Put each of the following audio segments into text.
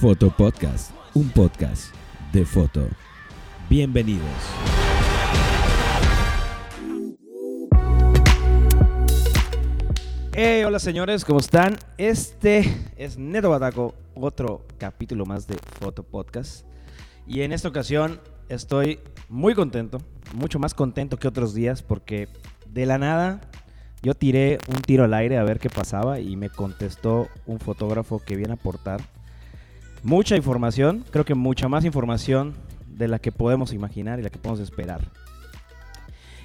Foto Podcast, un podcast de foto. Bienvenidos. Hey, hola señores, ¿cómo están? Este es Neto Bataco, otro capítulo más de Foto Podcast. Y en esta ocasión estoy muy contento, mucho más contento que otros días, porque de la nada yo tiré un tiro al aire a ver qué pasaba y me contestó un fotógrafo que viene a aportar mucha información, creo que mucha más información de la que podemos imaginar y la que podemos esperar.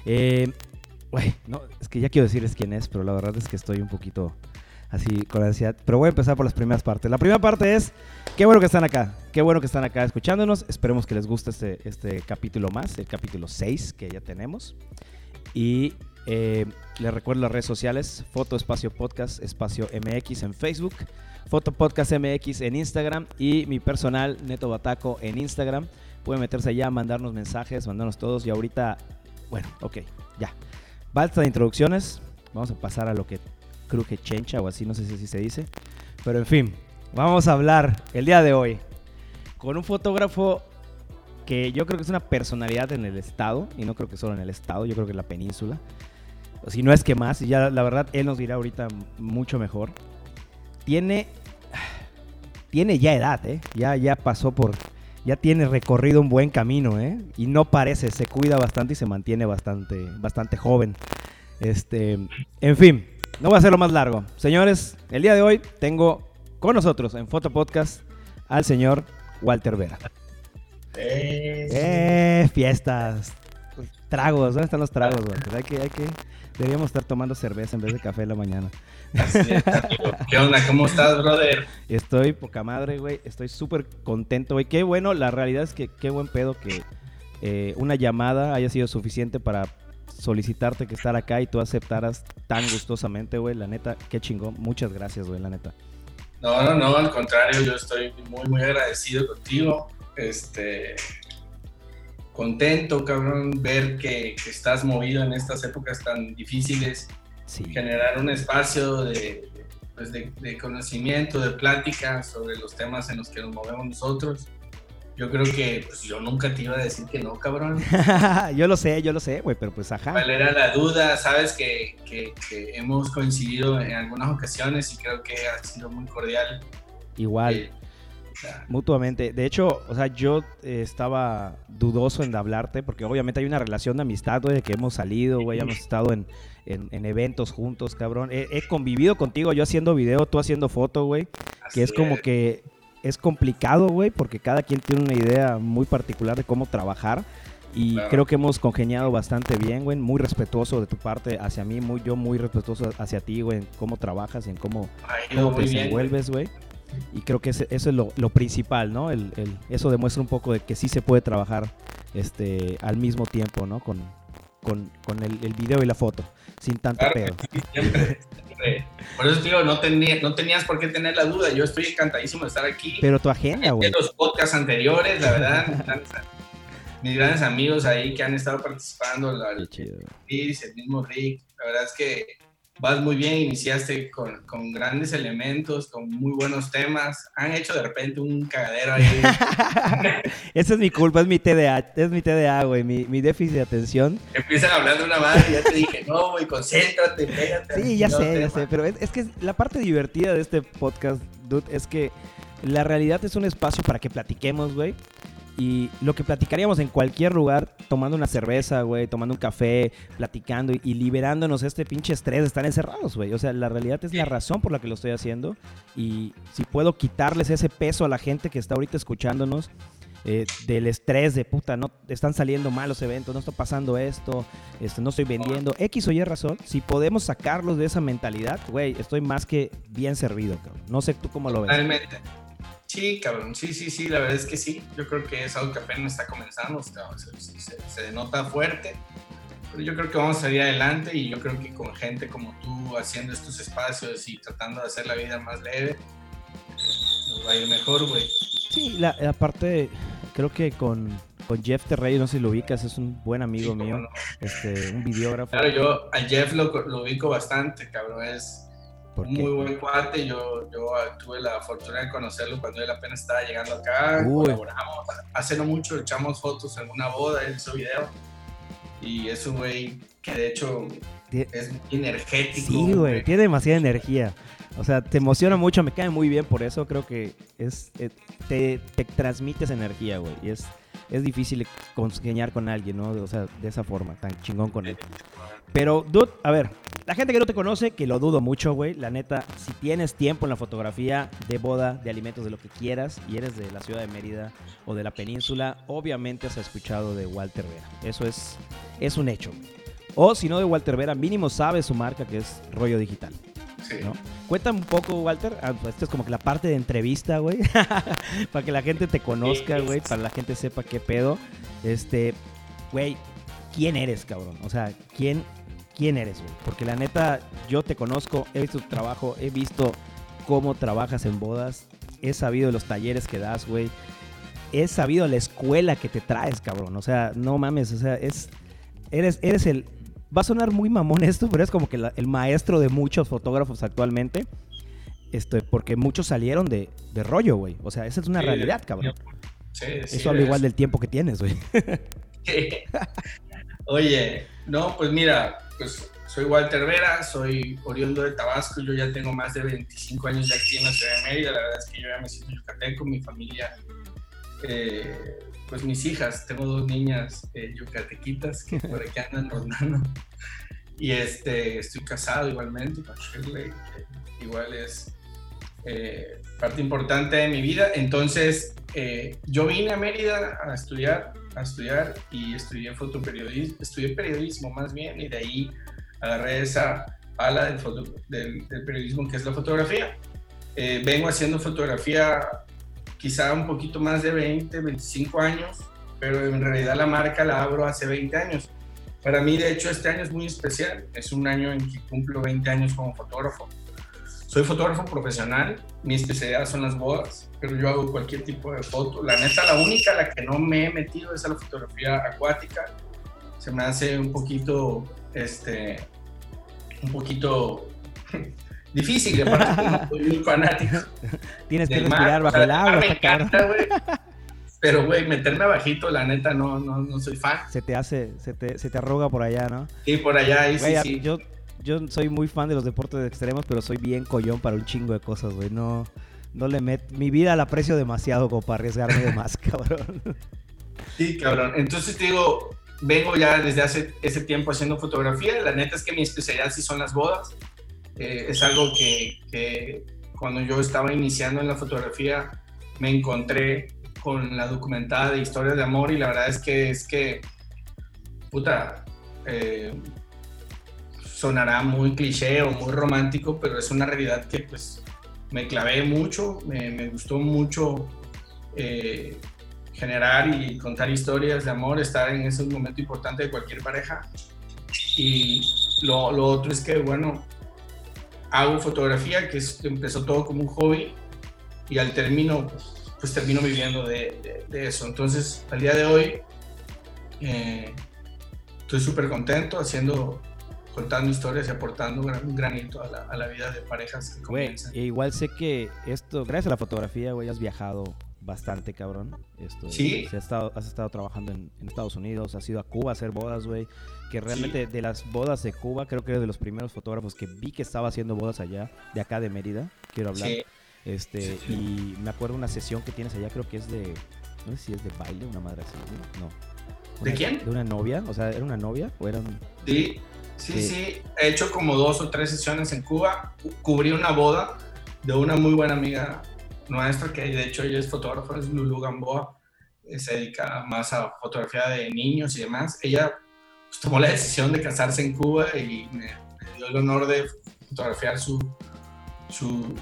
Eh, no, es que ya quiero decirles quién es, pero la verdad es que estoy un poquito así con ansiedad. Pero voy a empezar por las primeras partes. La primera parte es, qué bueno que están acá, qué bueno que están acá escuchándonos. Esperemos que les guste este, este capítulo más, el capítulo 6 que ya tenemos. Y eh, les recuerdo las redes sociales, Foto Espacio Podcast, Espacio MX en Facebook, Foto Podcast MX en Instagram y mi personal Neto Bataco en Instagram. Pueden meterse allá, mandarnos mensajes, mandarnos todos. Y ahorita, bueno, ok, ya. Basta de introducciones. Vamos a pasar a lo que cruje chencha o así, no sé si se dice. Pero en fin, vamos a hablar el día de hoy con un fotógrafo que yo creo que es una personalidad en el estado, y no creo que solo en el estado, yo creo que en la península si no es que más, y ya la verdad él nos dirá ahorita mucho mejor. Tiene, tiene ya edad, ¿eh? Ya, ya pasó por, ya tiene recorrido un buen camino, ¿eh? Y no parece, se cuida bastante y se mantiene bastante, bastante joven. Este, en fin, no voy a hacerlo más largo. Señores, el día de hoy tengo con nosotros en Foto Podcast al señor Walter Vera. Eh, fiestas. Tragos, ¿dónde están los tragos, Hay que, hay que, Deberíamos estar tomando cerveza en vez de café en la mañana. ¿Qué onda? ¿Cómo estás, brother? Estoy poca madre, güey. Estoy súper contento, güey. Qué bueno, la realidad es que qué buen pedo que eh, una llamada haya sido suficiente para solicitarte que estar acá y tú aceptaras tan gustosamente, güey. La neta, qué chingón. Muchas gracias, güey, la neta. No, no, no, al contrario, yo estoy muy, muy agradecido contigo. Este, contento, cabrón, ver que, estás movido en estas épocas tan difíciles. Generar un espacio pues, de, de, conocimiento, de plática sobre los temas en los que nos movemos nosotros. Yo creo que pues, yo nunca te iba a decir que no, cabrón. yo lo sé, yo lo sé, güey, pero pues ajá. ¿Cuál era la duda? Sabes que, que, hemos coincidido en algunas ocasiones y creo que ha sido muy cordial. Igual. Eh, Mutuamente. De hecho, o sea, yo eh, estaba dudoso en hablarte porque obviamente hay una relación de amistad, güey, de que hemos salido, güey, hemos estado en, eventos juntos, cabrón. He, convivido contigo, yo haciendo video, tú haciendo foto, güey. Que es como que es complicado, güey, porque cada quien tiene una idea muy particular de cómo trabajar. Y creo que hemos congeniado bastante bien, güey. Muy respetuoso de tu parte hacia mí, muy, yo muy respetuoso hacia ti, güey, en cómo trabajas y en cómo, cómo te desenvuelves, güey. Y creo que eso es lo, principal, ¿no? El, eso demuestra un poco de que sí se puede trabajar este, al mismo tiempo, ¿no? Con, con, el, video y la foto, sin tanto pedo. Por eso digo, no, tenía, no tenías por qué tener la duda. Yo estoy encantadísimo de estar aquí. Pero tu agenda, güey. los podcasts anteriores, la verdad. mis grandes amigos ahí que han estado participando. La, el mismo Rick. La verdad es que vas muy bien, iniciaste con, con, grandes elementos, con muy buenos temas. Han hecho de repente un cagadero ahí. Esa es mi culpa, es mi TDA, es mi TDA, güey, mi, mi déficit de atención. Empiezan hablando una madre y ya te dije, no, güey, concéntrate, pégate. Sí, ya sé, ya sé, pero es, es que la parte divertida de este podcast, dude, es que la realidad es un espacio para que platiquemos, güey. Y lo que platicaríamos en cualquier lugar, tomando una cerveza, güey, tomando un café, platicando y, liberándonos este pinche estrés de estar encerrados, güey. O sea, la realidad es la razón por la que lo estoy haciendo. Y si puedo quitarles ese peso a la gente que está ahorita escuchándonos, eh, del estrés de puta, no están saliendo malos eventos, no está pasando esto, este, no estoy vendiendo, X o Y razón, si podemos sacarlos de esa mentalidad, güey, estoy más que bien servido, cabrón. No sé tú cómo lo ves. Realmente. Sí, cabrón, sí, sí, sí, la verdad es que sí. Yo creo que es algo que apenas está comenzando, se, se, nota fuerte, pero yo creo que vamos a salir adelante y yo creo que con gente como tú haciendo estos espacios y tratando de hacer la vida más leve, nos va a ir mejor, güey. Sí, la, parte, creo que con, con Jeff Terrey, no sé si lo ubicas, es un buen amigo mío, este, un videógrafo. Claro, yo a Jeff lo, lo ubico bastante, cabrón, es muy buen cuate, yo, yo tuve la fortuna de conocerlo cuando él apenas estaba llegando acá, colaboramos, hace no mucho echamos fotos en una boda, él hizo video, y es un güey que de hecho es muy energético. Sí, güey, tiene demasiada energía. O sea, te emociona mucho, me cae muy bien por eso, creo que es eh, te, te transmites energía, güey, y es, es difícil congeniar con alguien, ¿no? O sea, de esa forma, tan chingón con él. Pero, dude, a ver, la gente que no te conoce, que lo dudo mucho, güey, la neta, si tienes tiempo en la fotografía de boda, de alimentos, de lo que quieras, y eres de la ciudad de Mérida o de la península, obviamente has escuchado de Walter Vera. Eso es, es un hecho. O si no de Walter Vera, mínimo sabes su marca que es Rollo Digital. Sí. ¿no? Cuéntame un poco, Walter. Ah, pues, esto es como que la parte de entrevista, güey. para que la gente te conozca, güey. Para la gente sepa qué pedo. Este, güey, ¿quién eres, cabrón? O sea, ¿quién, quién eres, güey? Porque la neta, yo te conozco, he visto tu trabajo, he visto cómo trabajas en bodas, he sabido los talleres que das, güey. He sabido la escuela que te traes, cabrón. O sea, no mames, o sea, es. Eres, eres el, va a sonar muy mamón esto, pero es como que el maestro de muchos fotógrafos actualmente. Este, porque muchos salieron de, de rollo, güey. O sea, esa es una realidad, cabrón. Sí, sí, Eso habla igual del tiempo que tienes, güey. Oye, no, pues mira, pues soy Walter Vera, soy oriundo de Tabasco, yo ya tengo más de 25 años ya aquí en la ciudad de Mérida, la verdad es que yo ya me siento yucateco, mi familia eh, pues mis hijas, tengo dos niñas eh, yucatequitas que por aquí andan rondando. Y este, estoy casado igualmente con Shirley, igual es eh, parte importante de mi vida. Entonces, yo vine a Mérida a estudiar, a estudiar y estudié fotoperiodismo, estudié periodismo más bien, y de ahí agarré esa ala del, del, del periodismo que es la fotografía. vengo haciendo fotografía quizá un poquito más de 20, 25 años, pero en realidad la marca la abro hace 20 años. Para mí, de hecho, este año es muy especial. Es un año en que cumplo 20 años como fotógrafo. Soy fotógrafo profesional, mi especialidad son las bodas, pero yo hago cualquier tipo de foto. La neta, la única a la que no me he metido es a la fotografía acuática. Se me hace un poquito, este, un poquito difícil, aparte soy muy fanático. Tienes que respirar bajo el agua. Me encanta, güey. Pero, güey, meterme abajito, la neta, no, no, no soy fan. Se te hace, se te, se te arroga por allá, ¿no? Sí, por allá, ahí sí, sí. Yo, yo soy muy fan de los deportes extremos, pero soy bien collón para un chingo de cosas, güey. No, no le met... Mi vida la aprecio demasiado como para arriesgarme de más, cabrón. Sí, cabrón. Entonces te digo, vengo ya desde hace ese tiempo haciendo fotografía. La neta es que mi especialidad sí son las bodas. Eh, es algo que, cuando yo estaba iniciando en la fotografía me encontré con la documentada de historias de amor y la verdad es que es que, puta, eh, sonará muy cliché o muy romántico, pero es una realidad que pues me clavé mucho, me, gustó mucho eh, generar y contar historias de amor, estar en ese momento importante de cualquier pareja. Y lo, otro es que, bueno, hago fotografía, que empezó todo como un hobby y al término, pues termino viviendo de, eso. Entonces, al día de hoy, eh, estoy súper contento haciendo, contando historias y aportando un granito a la, vida de parejas que comienzan. E igual sé que esto, gracias a la fotografía, güey, has viajado bastante, cabrón. Esto, sí. Has estado, has estado trabajando en, Estados Unidos, has ido a Cuba a hacer bodas, güey. Que realmente de las bodas de Cuba, creo que eres de los primeros fotógrafos que vi que estaba haciendo bodas allá, de acá de Mérida, quiero hablar. Este, y me acuerdo una sesión que tienes allá, creo que es de, no sé si es de baile, una madre así, no. ¿De quién? De una novia, o sea, ¿era una novia o era un... Sí, sí, sí, he hecho como dos o tres sesiones en Cuba, cubrí una boda de una muy buena amiga nuestra, que de hecho ella es fotógrafa, es Lulu Gamboa, eh, se dedica más a fotografía de niños y demás. Ella pues, tomó la decisión de casarse en Cuba y me, dio el honor de fotografiar su, su,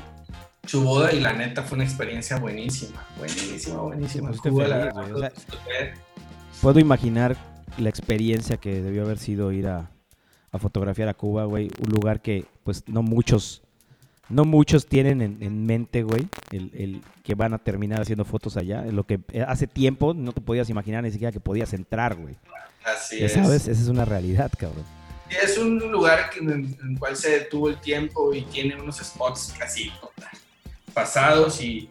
su, boda y la neta fue una experiencia buenísima, buenísima, buenísima. puedo imaginar la experiencia que debió haber sido ir a, a fotografiar a Cuba, güey, un lugar que pues no muchos no muchos tienen en, mente, güey, el, que van a terminar haciendo fotos allá. Lo que eh, hace tiempo no te podías imaginar ni siquiera que podías entrar, güey. Así es. ¿Sabes? Esa es una realidad, cabrón. es un lugar en, el cual se detuvo el tiempo y tiene unos spots casi pasados y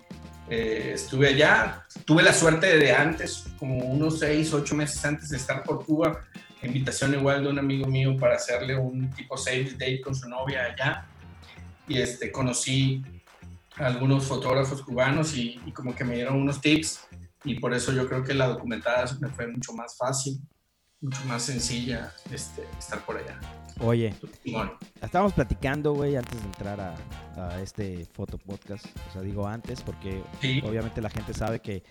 eh, estuve allá. Tuve la suerte de antes, como unos seis, ocho meses antes de estar por Cuba, invitación igual de un amigo mío para hacerle un tipo save date con su novia allá. Y este, conocí a algunos fotógrafos cubanos y, y como que me dieron unos tips y por eso yo creo que la documentada me fue mucho más fácil mucho más sencilla este, estar por allá. Oye, estábamos platicando, güey, antes de entrar a, este foto podcast. O sea, digo antes porque obviamente la gente sabe que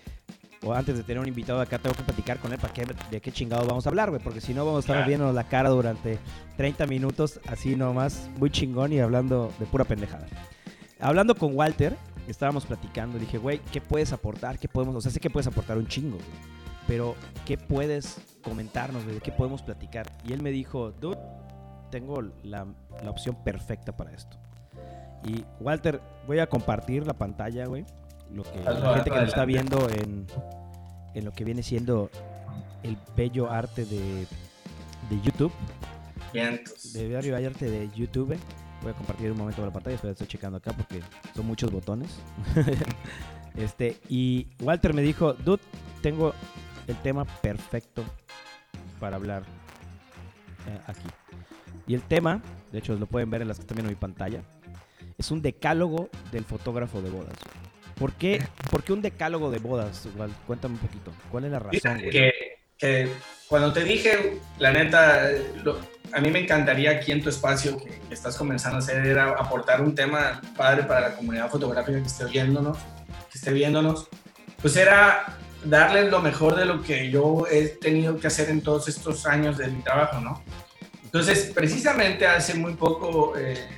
o antes de tener un invitado acá tengo que platicar con él para qué, de qué chingado vamos a hablar, güey, porque si no vamos a estar viendo la cara durante 30 minutos así nomás, muy chingón y hablando de pura pendejada. Hablando con Walter, estábamos platicando, dije, güey, ¿qué puedes aportar? ¿Qué podemos? O sea, sé que puedes aportar un chingo, güey pero ¿qué puedes comentarnos, ¿De qué podemos platicar? Y él me dijo, dude, tengo la, la opción perfecta para esto. Y Walter, voy a compartir la pantalla, güey. Lo que la gente que nos está viendo en, en, lo que viene siendo el bello arte de, de YouTube. De bello arte de YouTube. Voy a compartir un momento la pantalla, estoy checando acá porque son muchos botones. este, y Walter me dijo, dude, tengo el tema perfecto para hablar eh, aquí. Y el tema, de hecho lo pueden ver en las que están viendo mi pantalla, es un decálogo del fotógrafo de bodas. ¿Por qué, ¿Por qué un decálogo de bodas? cuéntame un poquito. ¿Cuál es la razón? Que, cuando te dije, la neta, a mí me encantaría aquí en tu espacio que, que, estás comenzando a hacer era aportar un tema padre para la comunidad fotográfica que esté viéndonos, que esté viéndonos. Pues era darles lo mejor de lo que yo he tenido que hacer en todos estos años de mi trabajo, ¿no? Entonces, precisamente hace muy poco eh,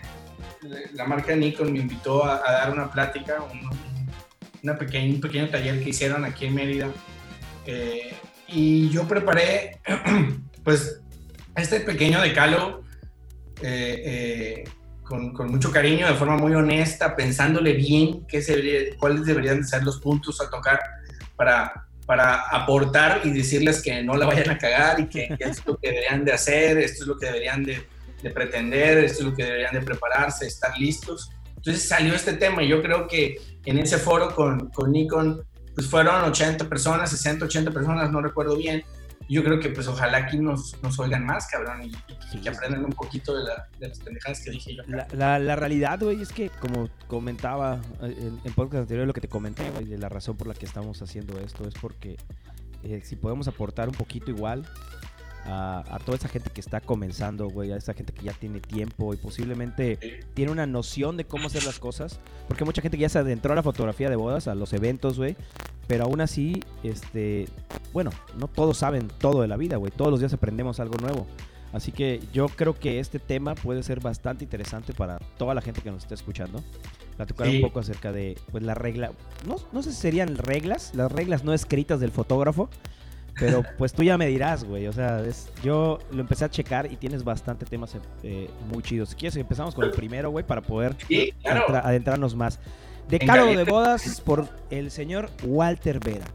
la marca Nikon me invitó a, dar una plática, un, una pequeña, un pequeño taller que hicieron aquí en Mérida. Eh, y yo preparé, pues, este pequeño decálogo eh, con, con, mucho cariño, de forma muy honesta, pensándole bien qué se cuáles deberían de ser los puntos a tocar para, para aportar y decirles que no la vayan a cagar y que, esto es lo que deberían de hacer, esto es lo que deberían de, de, pretender, esto es lo que deberían de prepararse, estar listos. Entonces salió este tema y yo creo que en ese foro con, con Nikon pues fueron 80 personas, 60, 80 personas, no recuerdo bien, yo creo que pues ojalá aquí nos, nos oigan más, cabrón, y, que aprendan un poquito de, las pendejadas que dije yo. La, la, realidad, güey, es que como comentaba en, en podcast anterior, lo que te comenté, güey, de la razón por la que estamos haciendo esto es porque eh, si podemos aportar un poquito igual a, toda esa gente que está comenzando, güey, a esa gente que ya tiene tiempo y posiblemente tiene una noción de cómo hacer las cosas, porque mucha gente ya se adentró a la fotografía de bodas, a los eventos, güey, pero aún así, este, bueno, no todos saben todo de la vida, güey, todos los días aprendemos algo nuevo. Así que yo creo que este tema puede ser bastante interesante para toda la gente que nos está escuchando. Platicar un poco acerca de pues la regla, no, no sé si serían reglas, las reglas no escritas del fotógrafo, pero pues tú ya me dirás, güey. O sea, yo lo empecé a checar y tienes bastante temas eh, muy chidos. Si quieres, empezamos con el primero, güey, para poder adentrarnos más. Decálogo de bodas por el señor Walter Vera.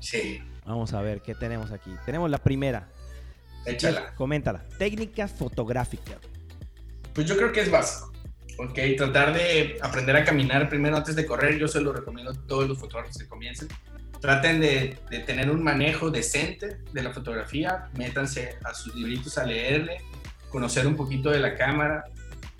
Sí. Vamos a ver qué tenemos aquí. Tenemos la primera. Échala. Coméntala. Técnica fotográfica. Pues yo creo que es básico. Ok, tratar de aprender a caminar primero antes de correr. Yo se lo recomiendo a todos los fotógrafos que comiencen traten de, tener un manejo decente de la fotografía, métanse a sus libritos a leerle, conocer un poquito de la cámara.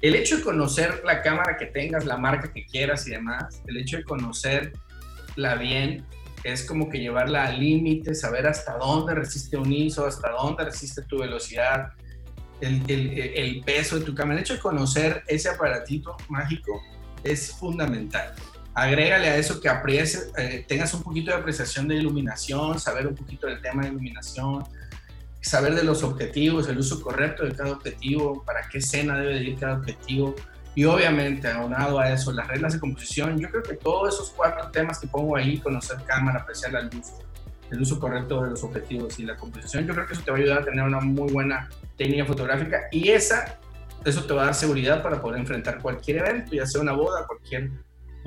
El hecho de conocer la cámara que tengas, la marca que quieras y demás, el hecho de conocerla bien, es como que llevarla al límite, saber hasta dónde resiste un ISO, hasta dónde resiste tu velocidad, el, el peso de tu cámara. El hecho de conocer ese aparatito mágico es fundamental agrégale a eso que aprecie, eh, tengas un poquito de apreciación de iluminación, saber un poquito del tema de iluminación, saber de los objetivos, el uso correcto de cada objetivo, para qué escena debe ir cada objetivo. Y obviamente, aunado a eso, las reglas de composición, yo creo que todos esos cuatro temas que pongo ahí, conocer cámara, apreciar la luz, el uso correcto de los objetivos y la composición, yo creo que eso te va a ayudar a tener una muy buena técnica fotográfica y esa, eso te va a dar seguridad para poder enfrentar cualquier evento, ya sea una boda, cualquier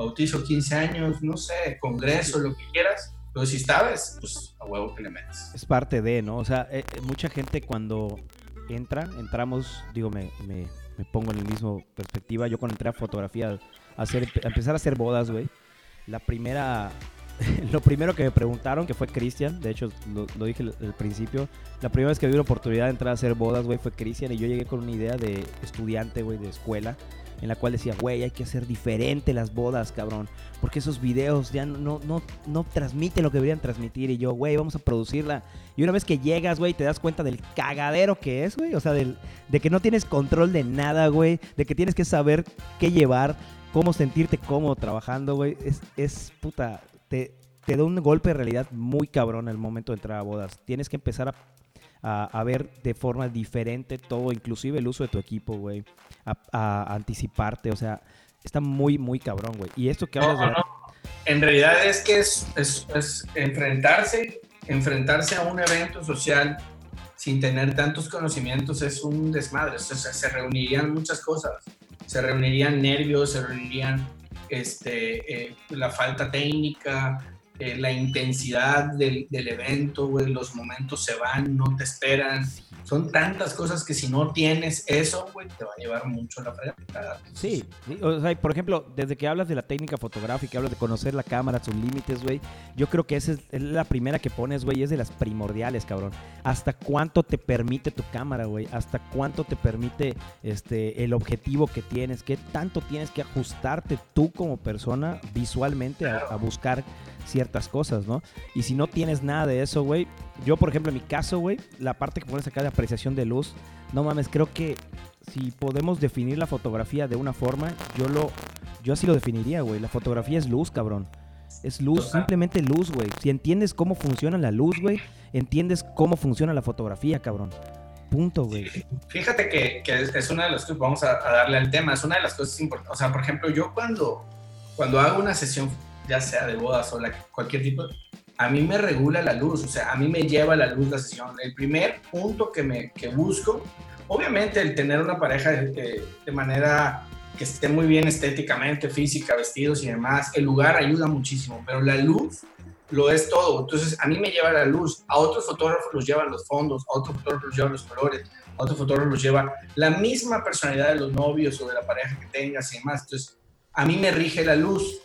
bautizo, 15 años, no sé, congreso, lo que quieras. Pero si sabes, pues a huevo que le metes. Es parte de, ¿no? O sea, eh, eh, mucha gente cuando entra, entramos, digo, me, me, me pongo en el mismo perspectiva. Yo cuando entré a fotografía, a, hacer, a empezar a hacer bodas, güey, la primera, lo primero que me preguntaron, que fue Cristian, de hecho lo, lo dije al, principio, la primera vez que vi la oportunidad de entrar a hacer bodas, güey, fue Cristian y yo llegué con una idea de estudiante, güey, de escuela en la cual decía, güey, hay que hacer diferente las bodas, cabrón. Porque esos videos ya no, no, no transmiten lo que deberían transmitir. Y yo, güey, vamos a producirla. Y una vez que llegas, güey, te das cuenta del cagadero que es, güey. O sea, del, de que no tienes control de nada, güey. De que tienes que saber qué llevar, cómo sentirte cómodo trabajando, güey. Es, es puta, te, te da un golpe de realidad muy cabrón al momento de entrar a bodas. Tienes que empezar a a, a, ver de forma diferente todo, inclusive el uso de tu equipo, güey, a, a, anticiparte, o sea, está muy, muy cabrón, güey. Y esto que hablas no, de... no. En realidad es que es, es, es, enfrentarse, enfrentarse a un evento social sin tener tantos conocimientos es un desmadre, o sea, se reunirían muchas cosas, se reunirían nervios, se reunirían este, eh, la falta técnica, eh, la intensidad del, del evento, güey, los momentos se van, no te esperan. Son tantas cosas que si no tienes eso, güey, te va a llevar mucho la fregada. Sí, sí, o sea, por ejemplo, desde que hablas de la técnica fotográfica, hablas de conocer la cámara, sus límites, güey, yo creo que esa es, la primera que pones, güey, es de las primordiales, cabrón. ¿Hasta cuánto te permite tu cámara, güey? ¿Hasta cuánto te permite este, el objetivo que tienes? ¿Qué tanto tienes que ajustarte tú como persona visualmente a, a buscar ciertas cosas, ¿no? Y si no tienes nada de eso, güey, yo, por ejemplo, en mi caso, güey, la parte que pones acá de apreciación de luz, no mames, creo que si podemos definir la fotografía de una forma, yo lo, yo así lo definiría, güey. La fotografía es luz, cabrón. Es luz, simplemente luz, güey. Si entiendes cómo funciona la luz, güey, entiendes cómo funciona la fotografía, cabrón. Punto, güey. Fíjate que, que, es una de las que vamos a, a, darle al tema, es una de las cosas importantes. O sea, por ejemplo, yo cuando, cuando hago una sesión ya sea de bodas o la, cualquier tipo, a mí me regula la luz, o sea, a mí me lleva la luz la sesión. El primer punto que, me, que busco, obviamente el tener una pareja de, de manera que esté muy bien estéticamente, física, vestidos y demás, el lugar ayuda muchísimo, pero la luz lo es todo. Entonces, a mí me lleva la luz, a otros fotógrafos los llevan los fondos, a otros fotógrafos los llevan los colores, a otros fotógrafos los lleva la misma personalidad de los novios o de la pareja que tengas y demás. Entonces, a mí me rige la luz.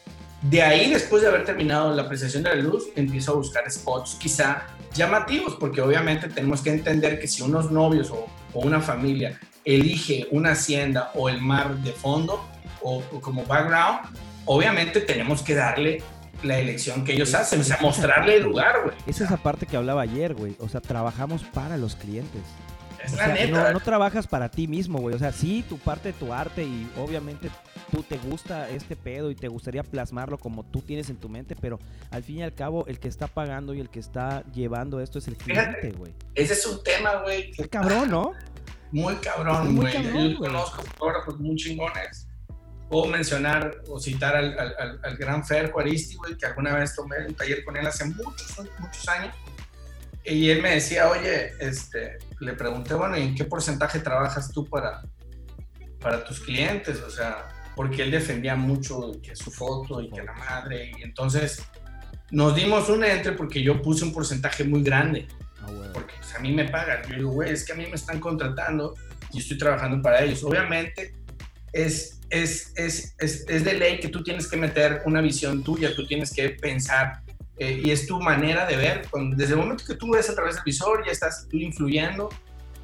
De ahí, después de haber terminado la apreciación de la luz, empiezo a buscar spots quizá llamativos, porque obviamente tenemos que entender que si unos novios o, o una familia elige una hacienda o el mar de fondo o, o, como background, obviamente tenemos que darle la elección que ellos hacen, o sea, mostrarle el lugar, güey. Esa es la parte que hablaba ayer, güey. O sea, trabajamos para los clientes. Es o la sea, neta. No, no, trabajas para ti mismo, güey. O sea, sí, tu parte de tu arte y obviamente tú te gusta este pedo y te gustaría plasmarlo como tú tienes en tu mente, pero al fin y al cabo el que está pagando y el que está llevando esto es el cliente, güey. Ese es un tema, güey. Qué cabrón, ¿no? Muy cabrón, güey. Yo conozco fotógrafos muy chingones. Puedo mencionar o citar al, al, al gran Fer Juaristi, güey, que alguna vez tomé un taller con él hace muchos, muchos años. Y él me decía, oye, este, le pregunté, bueno, ¿y en qué porcentaje trabajas tú para, para tus clientes? O sea, porque él defendía mucho que su foto y que la madre. Y entonces nos dimos un entre porque yo puse un porcentaje muy grande. Ah. Porque pues, a mí me pagan. Yo digo, güey, es que a mí me están contratando y estoy trabajando para ellos. Obviamente es, es, es, es, es de ley que tú tienes que meter una visión tuya, tú tienes que pensar eh, y es tu manera de ver. Desde el momento que tú ves a través del visor, ya estás tú influyendo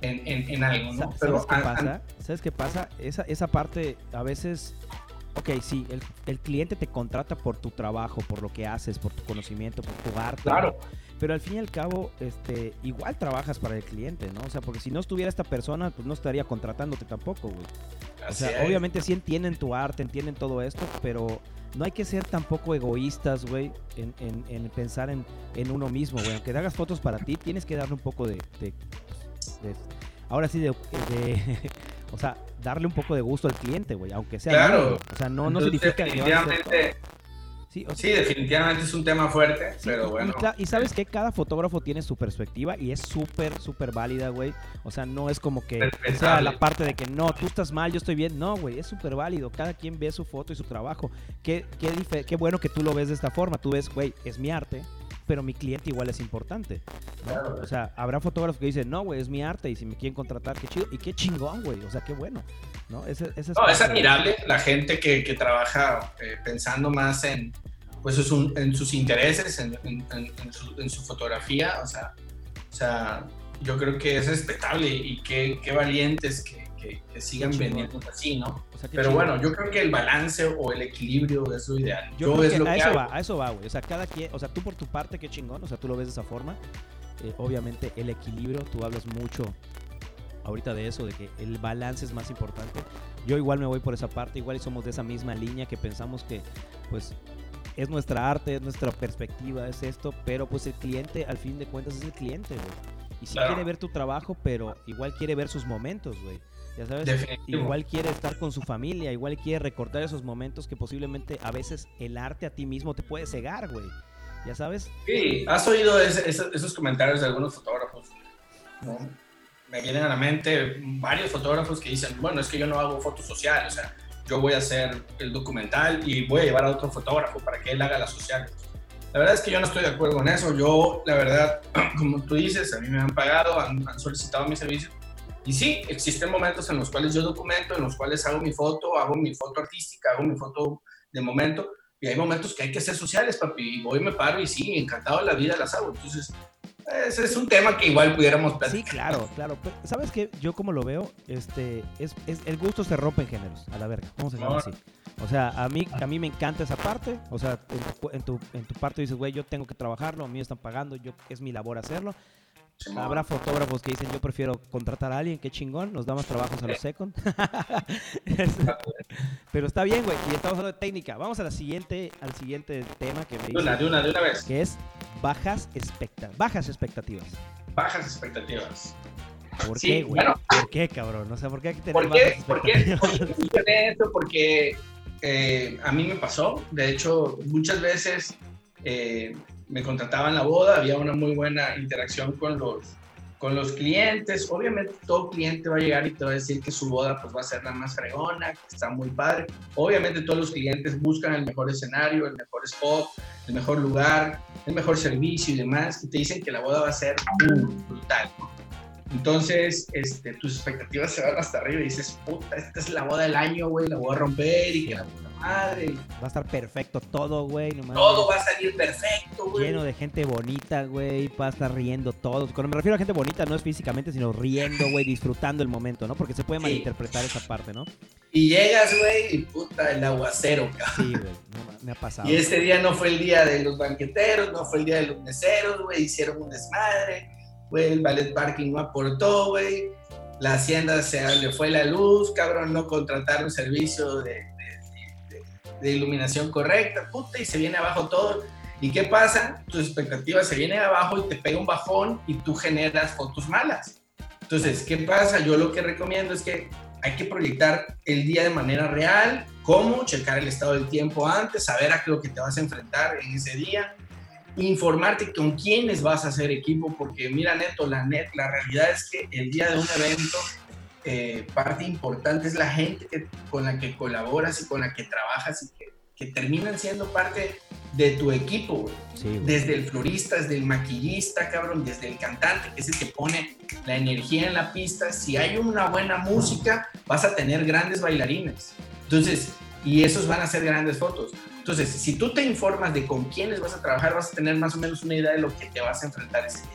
en, en, en algo, ¿no? ¿Sabes Pero, qué pasa? ¿Sabes qué pasa? Esa, esa parte a veces... Ok, sí, el, el, cliente te contrata por tu trabajo, por lo que haces, por tu conocimiento, por tu arte. Claro. Pero al fin y al cabo, este, igual trabajas para el cliente, ¿no? O sea, porque si no estuviera esta persona, pues no estaría contratándote tampoco, güey. O sea, obviamente sí entienden tu arte, entienden todo esto, pero no hay que ser tampoco egoístas, güey, en, en, en, pensar en, en uno mismo, güey. Aunque te hagas fotos para ti, tienes que darle un poco de... de, de ahora sí, de, de o sea, darle un poco de gusto al cliente, güey, aunque sea... Claro. Malo. O sea, no, no significa definitivamente, Sí, o sea, sí, definitivamente es un tema fuerte, sí, pero bueno. Y, y, sabes que cada fotógrafo tiene su perspectiva y es súper, súper válida, güey. O sea, no es como que sea la parte de que no, tú estás mal, yo estoy bien. No, güey, es súper válido. Cada quien ve su foto y su trabajo. Qué, qué, qué bueno que tú lo ves de esta forma. Tú ves, güey, es mi arte. Pero mi cliente igual es importante. o sea, habrá fotógrafos que dicen, no, güey, es mi arte y si me quieren contratar, qué chido. Y qué chingón, güey. O sea, qué bueno. ¿no? es, no, es admirable la gente que, que trabaja eh, pensando más en, pues, en sus intereses, en, en, su, fotografía. O sea, o sea, yo creo que es respetable y qué, qué valientes que que, sigan vendiendo así, ¿no? Pero bueno, yo creo que el balance o el equilibrio es lo ideal. Yo, es lo a eso va, a eso va, güey. O sea, cada quien, o sea, tú por tu parte, qué chingón, o sea, tú lo ves de esa forma. Eh, obviamente el equilibrio, tú hablas mucho ahorita de eso, de que el balance es más importante. Yo igual me voy por esa parte, igual somos de esa misma línea que pensamos que, pues, es nuestra arte, es nuestra perspectiva, es esto, pero pues el cliente, al fin de cuentas, es el cliente, güey. Y sí quiere ver tu trabajo, pero igual quiere ver sus momentos, güey. Ya sabes, igual quiere estar con su familia, igual quiere recortar esos momentos que posiblemente a veces el arte a ti mismo te puede cegar, güey. ¿Ya sabes? Sí, has oído esos comentarios de algunos fotógrafos. Me vienen a la mente varios fotógrafos que dicen, bueno, es que yo no hago fotos sociales, o sea, yo voy a hacer el documental y voy a llevar a otro fotógrafo para que él haga las sociales. La verdad es que yo no estoy de acuerdo con eso. Yo, la verdad, como tú dices, a mí me han pagado, han, han solicitado mi servicio y sí, existen momentos en los cuales yo documento, en los cuales hago mi foto, hago mi foto artística, hago mi foto de momento, y hay momentos que hay que ser sociales, papi, y voy, me paro y sí, encantado de la vida las hago. Entonces, ese es un tema que igual pudiéramos platicar. Sí, claro, claro. ¿Sabes qué? Yo como lo veo, este, es, es, el gusto se rompe en géneros, a la verga. Vamos a decirlo así. O sea, a mí, a mí me encanta esa parte. O sea, en tu, en tu, parte dices, güey, yo tengo que trabajarlo, a mí me están pagando, yo, es mi labor hacerlo. Habrá fotógrafos que dicen, yo prefiero contratar a alguien, qué chingón, nos da más trabajos a los second. Pero está bien, güey, y estamos hablando de técnica. Vamos a la siguiente, al siguiente tema que me dice. Una, de una, de una vez. Que es bajas, bajas expectativas. Bajas expectativas. ¿Por qué, güey? ¿Por qué, cabrón? O sea, ¿por qué hay que tener ¿Por qué? ¿Por qué? Porque eh, a mí me pasó. De hecho, muchas veces eh, me contrataban la boda, había una muy buena interacción con los, con los clientes. Obviamente todo cliente va a llegar y te va a decir que su boda pues va a ser la más fregona, que está muy padre. Obviamente todos los clientes buscan el mejor escenario, el mejor spot, el mejor lugar, el mejor servicio y demás, y te dicen que la boda va a ser brutal. Entonces, este, tus expectativas se van hasta arriba y dices, puta, esta es la boda del año, güey, la voy a romper y que la madre. Va a estar perfecto todo, güey. todo va a salir perfecto, güey. Lleno de gente bonita, güey. Va a estar riendo todos. Cuando me refiero a gente bonita, no es físicamente, sino riendo, güey, disfrutando el momento, ¿no? Porque se puede malinterpretar esa parte, ¿no? Y llegas, güey, y puta, el aguacero, cabrón. Sí, güey, me ha pasado. Y ese día no fue el día de los banqueteros, no fue el día de los meseros, güey. Hicieron un desmadre güey, el ballet parking no aportó, güey, la hacienda se le fue la luz, cabrón, no contrataron servicio de, de, iluminación correcta, puta, y se viene abajo todo. ¿Y qué pasa? Tus expectativas se vienen abajo y te pega un bajón y tú generas fotos malas. Entonces, ¿qué pasa? Yo lo que recomiendo es que hay que proyectar el día de manera real, cómo, checar el estado del tiempo antes, saber a qué lo que te vas a enfrentar en ese día, informarte con quiénes vas a hacer equipo, porque mira, Neto, la, net, la realidad es que el día de un evento, eh, parte importante es la gente que, con la que colaboras y con la que trabajas y que, que terminan siendo parte de tu equipo, desde el florista, desde el maquillista, cabrón, desde el cantante, que es el que pone la energía en la pista. Si hay una buena música, vas a tener grandes bailarines. Entonces, y esos van a ser grandes fotos. Entonces, si tú te informas de con quiénes vas a trabajar, vas a tener más o menos una idea de lo que te vas a enfrentar ese día.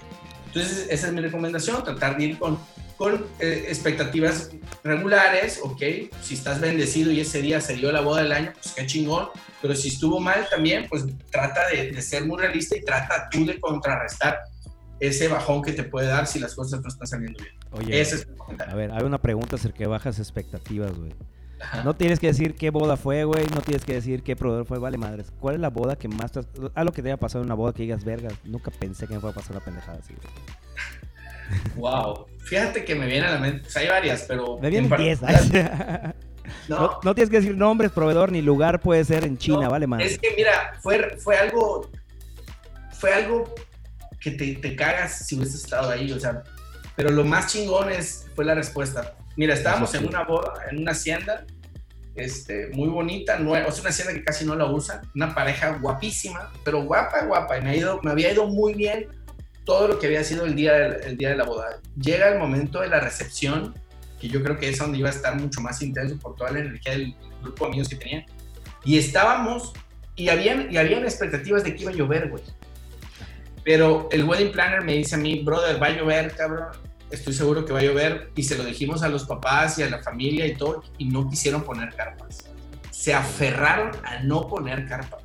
Entonces, esa es mi recomendación, tratar de ir con, con eh, expectativas regulares, ¿ok? Si estás bendecido y ese día se dio la boda del año, pues qué chingón. Pero si estuvo mal también, pues trata de, ser muy realista y trata tú de contrarrestar ese bajón que te puede dar si las cosas no están saliendo bien. Oye, ese es a ver, hay una pregunta acerca de bajas expectativas, güey. No tienes que decir qué boda fue, güey. No tienes que decir qué proveedor fue. Vale, madres. ¿Cuál es la boda que más te... Algo que te haya pasado en una boda que digas, verga, nunca pensé que me fuera a pasar una pendejada así, Wow. Fíjate que me viene a la mente. Pues hay varias, pero... Me vienen 10. no. no. tienes que decir nombres, proveedor, ni lugar puede ser en China, vale, madre. Es que mira, fue, fue algo... Fue algo que te, te cagas si hubieses estado ahí, o sea... Pero lo más chingón es, fue la respuesta Mira, estábamos en una boda, en una hacienda, este, muy bonita, no, o sea, una hacienda que casi no la usan, una pareja guapísima, pero guapa, guapa, y me, ha ido, me había ido muy bien todo lo que había sido el día, el día de la boda. Llega el momento de la recepción, que yo creo que es donde iba a estar mucho más intenso por toda la energía del grupo de amigos que tenía, y estábamos, y habían, y habían expectativas de que iba a llover, güey. Pero el wedding planner me dice a mí, brother, va a llover, cabrón. Estoy seguro que va a llover. Y se lo dijimos a los papás y a la familia y todo, y no quisieron poner carpas. Se aferraron a no poner carpa.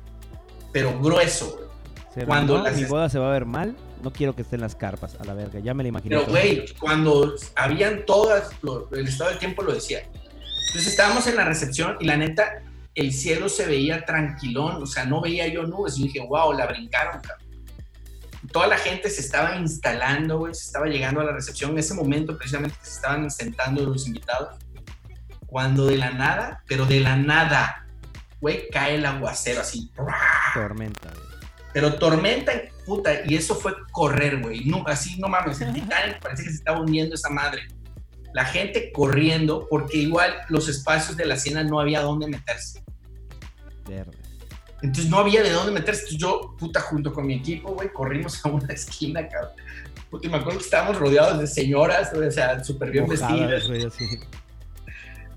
Pero grueso, güey. Cuando la mi boda se va a ver mal, no quiero que estén las carpas, a la verga. Ya me la imaginé. Pero, güey, cuando habían todas, el estado del tiempo lo decía. Entonces estábamos en la recepción y la neta, el cielo se veía tranquilón, o sea, no veía yo nubes. Y dije, wow, la brincaron, cabrón toda la gente se estaba instalando, güey, se estaba llegando a la recepción en ese momento precisamente se estaban sentando los invitados, cuando de la nada, pero de la nada, güey, cae el aguacero así. Tormenta, güey. Pero tormenta, puta, y eso fue correr, güey. No, así, no mames, el Titanic parecía que se estaba hundiendo esa madre. La gente corriendo, porque igual los espacios de la cena no había dónde meterse. Verde. Entonces no había de dónde meterse. Entonces yo, puta, junto con mi equipo, güey, corrimos a una esquina, cabrón. Puta, me acuerdo que estábamos rodeados de señoras, o sea, súper bien vestidas.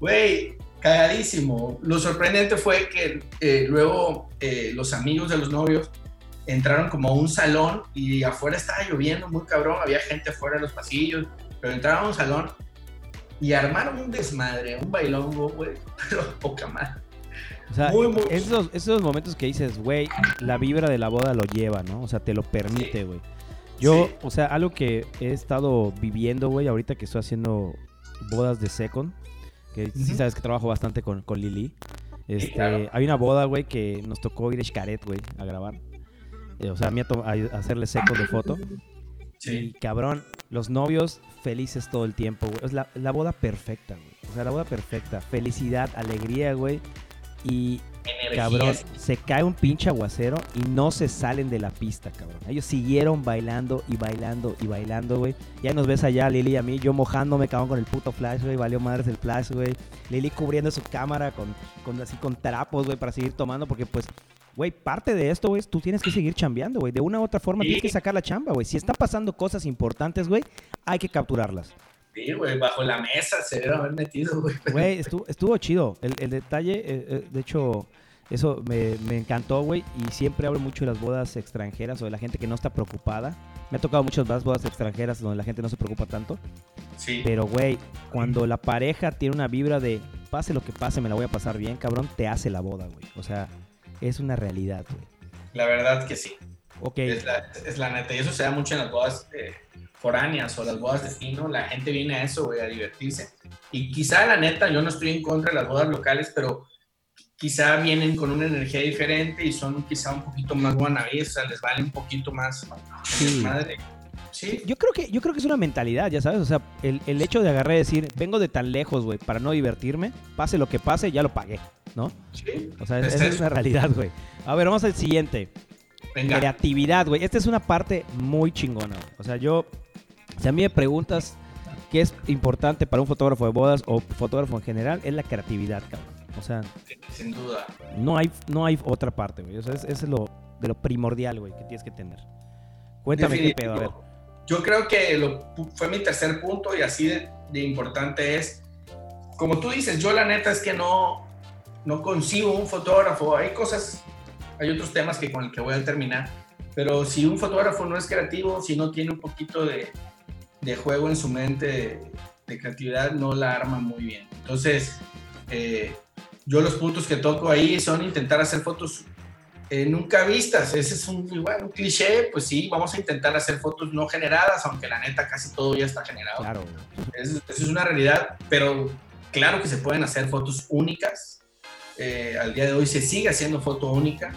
Güey, cagadísimo. Lo sorprendente fue que eh, luego eh, los amigos de los novios entraron como a un salón y afuera estaba lloviendo muy cabrón, había gente afuera de los pasillos, pero entraron a un salón y armaron un desmadre, un bailongo, güey, pero poca madre. O sea, Esos, momentos que dices, güey, la vibra de la boda lo lleva, ¿no? O sea, te lo permite, güey. Yo, o sea, algo que he estado viviendo, güey, ahorita que estoy haciendo bodas de second, que sí sabes que trabajo bastante con, con Lili. Este, Hay una boda, güey, que nos tocó ir a Xcaret, güey, a grabar. Eh, o sea, a mí a, hacerle second de foto. Sí. Y cabrón, los novios felices todo el tiempo, güey. Es la, la boda perfecta, güey. O sea, la boda perfecta. Felicidad, alegría, güey. Y cabrón, se cae un pinche aguacero y no se salen de la pista, cabrón. Ellos siguieron bailando y bailando y bailando, güey. Ya nos ves allá, Lili y a mí, yo mojándome, cabrón, con el puto flash, güey. Valió madres el flash, güey. Lili cubriendo su cámara con, con así con trapos, güey, para seguir tomando, porque pues güey, parte de esto, güey, tú tienes que seguir chambeando, güey. De una u otra forma tienes que sacar la chamba, güey. Si está pasando cosas importantes, güey, hay que capturarlas. Sí, güey, bajo la mesa se debe haber metido, güey. Güey, estuvo, chido. El, detalle, eh, eh, de hecho, eso me, encantó, güey. Y siempre hablo mucho de las bodas extranjeras o de la gente que no está preocupada. Me ha tocado muchas más bodas extranjeras donde la gente no se preocupa tanto. Sí. Pero, güey, cuando la pareja tiene una vibra de pase lo que pase, me la voy a pasar bien, cabrón, te hace la boda, güey. O sea, es una realidad, güey. La verdad que sí. Ok. Es la, es la neta. Y eso se da mucho en las bodas. Eh, foráneas o las bodas de destino, la gente viene a eso, güey, a divertirse. Y quizá, la neta, yo no estoy en contra de las bodas locales, pero quizá vienen con una energía diferente y son quizá un poquito más guanabés, o sea, les vale un poquito más sí. madre. Sí. Yo creo que yo creo que es una mentalidad, ya sabes, o sea, el, el hecho de agarrar y decir, vengo de tan lejos, güey, para no divertirme, pase lo que pase, ya lo pagué, ¿no? Sí. O sea, esa es una realidad, güey. A ver, vamos al siguiente. Venga. Creatividad, güey. Esta es una parte muy chingona, güey. O sea, yo si a mí me preguntas qué es importante para un fotógrafo de bodas o fotógrafo en general, es la creatividad, cabrón. O sea, sin duda. No hay, no hay otra parte, güey. O sea, es, es lo, de lo primordial, güey, que tienes que tener. Cuéntame qué pedo, a ver. Yo creo que lo, fue mi tercer punto y así de, de, importante es, como tú dices, yo la neta es que no, no consigo un fotógrafo. Hay cosas, hay otros temas que con el que voy a terminar, pero si un fotógrafo no es creativo, si no tiene un poquito de, de juego en su mente de, creatividad no la arma muy bien. Entonces, eh, yo los puntos que toco ahí son intentar hacer fotos eh, nunca vistas. Ese es un, un cliché, pues sí, vamos a intentar hacer fotos no generadas, aunque la neta casi todo ya está generado. Claro. Eso, es una realidad, pero claro que se pueden hacer fotos únicas. Eh, al día de hoy se sigue haciendo foto única.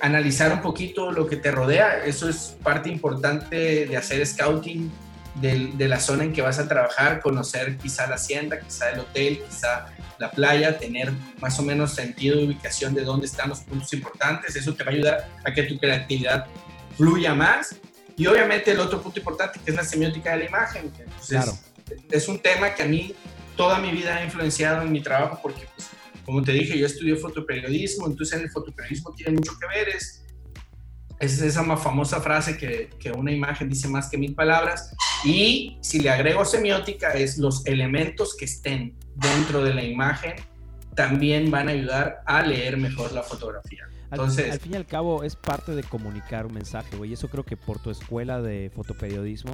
analizar un poquito lo que te rodea, eso es parte importante de hacer scouting de, la zona en que vas a trabajar, conocer quizá la hacienda, quizá el hotel, quizá la playa, tener más o menos sentido de ubicación de dónde están los puntos importantes. Eso te va a ayudar a que tu creatividad fluya más. Y obviamente el otro punto importante que es la semiótica de la imagen. claro. Es un tema que a mí toda mi vida ha influenciado en mi trabajo porque pues, como te dije, yo estudié fotoperiodismo, entonces en el fotoperiodismo tiene mucho que ver, es, es esa más famosa frase que, que una imagen dice más que mil palabras, y si le agrego semiótica, es los elementos que estén dentro de la imagen también van a ayudar a leer mejor la fotografía. Entonces, al, fin y al cabo es parte de comunicar un mensaje, güey. Y eso creo que por tu escuela de fotoperiodismo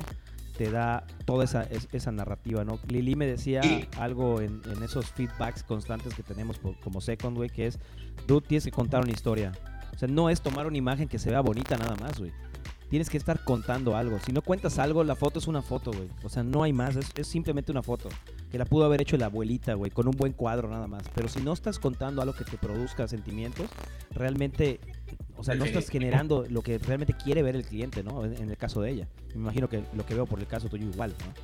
te da toda esa, esa narrativa, ¿no? Lili me decía algo en, esos feedbacks constantes que tenemos como Second, güey, que es, tú tienes que contar una historia. O sea, no es tomar una imagen que se vea bonita nada más, güey tienes que estar contando algo. Si no cuentas algo, la foto es una foto, güey. O sea, no hay más, es, simplemente una foto. Que la pudo haber hecho la abuelita, güey, con un buen cuadro nada más. Pero si no estás contando algo que te produzca sentimientos, realmente, o sea, no estás generando lo que realmente quiere ver el cliente, ¿no? En, el caso de ella. Me imagino que lo que veo por el caso tuyo igual, ¿no?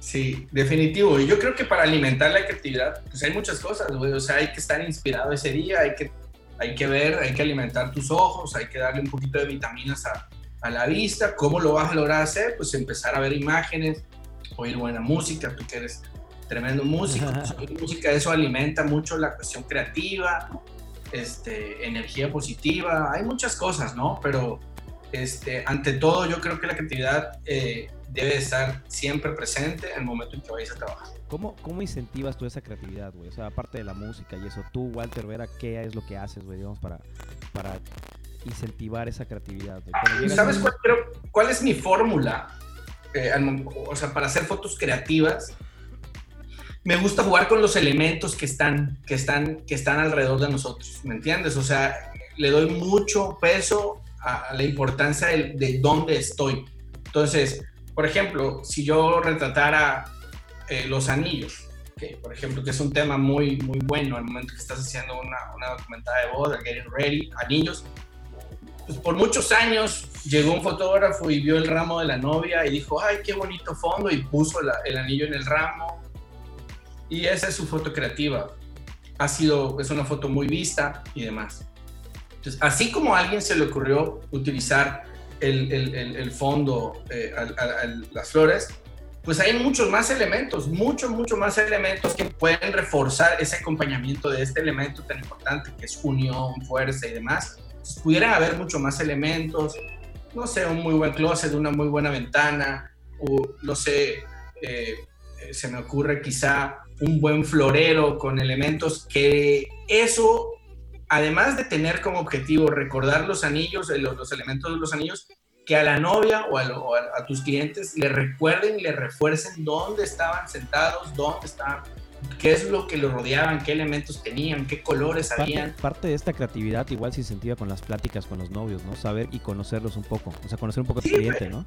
Sí, definitivo. Y yo creo que para alimentar la creatividad, pues hay muchas cosas, güey. O sea, hay que estar inspirado ese día, hay que, hay que ver, hay que alimentar tus ojos, hay que darle un poquito de vitaminas a, a la vista. ¿Cómo lo vas a lograr hacer? Pues empezar a ver imágenes, oír buena música, tú que eres tremendo músico, pues, música, eso alimenta mucho la cuestión creativa, este, energía positiva, hay muchas cosas, ¿no? Pero este, ante todo yo creo que la creatividad eh, debe estar siempre presente en el momento en que vayas a trabajar. ¿Cómo, ¿Cómo incentivas tú esa creatividad, güey? O sea, aparte de la música y eso, tú, Walter Vera, ¿qué es lo que haces, güey, digamos, para, para incentivar esa creatividad. ¿Sabes cuál, cuál, es mi fórmula? Eh, o sea, para hacer fotos creativas, me gusta jugar con los elementos que están, que están, que están alrededor de nosotros, ¿me entiendes? O sea, le doy mucho peso a, la importancia de, dónde estoy. Entonces, por ejemplo, si yo retratara eh, los anillos, que por ejemplo, que es un tema muy, muy bueno al momento que estás haciendo una, una documentada de boda, Getting Ready, anillos, pues por muchos años llegó un fotógrafo y vio el ramo de la novia y dijo, ay, qué bonito fondo, y puso el anillo en el ramo. Y esa es su foto creativa. Ha sido, es una foto muy vista y demás. Entonces, así como a alguien se le ocurrió utilizar el, el, el, fondo, eh, las flores, pues hay muchos más elementos, muchos, muchos más elementos que pueden reforzar ese acompañamiento de este elemento tan importante que es unión, fuerza y demás. Pudieran haber mucho más elementos, no sé, un muy buen closet, una muy buena ventana, o no sé, eh, eh, se me ocurre quizá un buen florero con elementos que eso, además de tener como objetivo recordar los anillos, los, los elementos de los anillos, que a la novia o, a, tus clientes le recuerden y le refuercen dónde estaban sentados, dónde estaban qué es lo que lo rodeaban, qué elementos tenían, qué colores habían. Parte de esta creatividad igual se incentiva con las pláticas con los novios, ¿no? Saber y conocerlos un poco, o sea, conocer un poco a tu cliente, ¿no?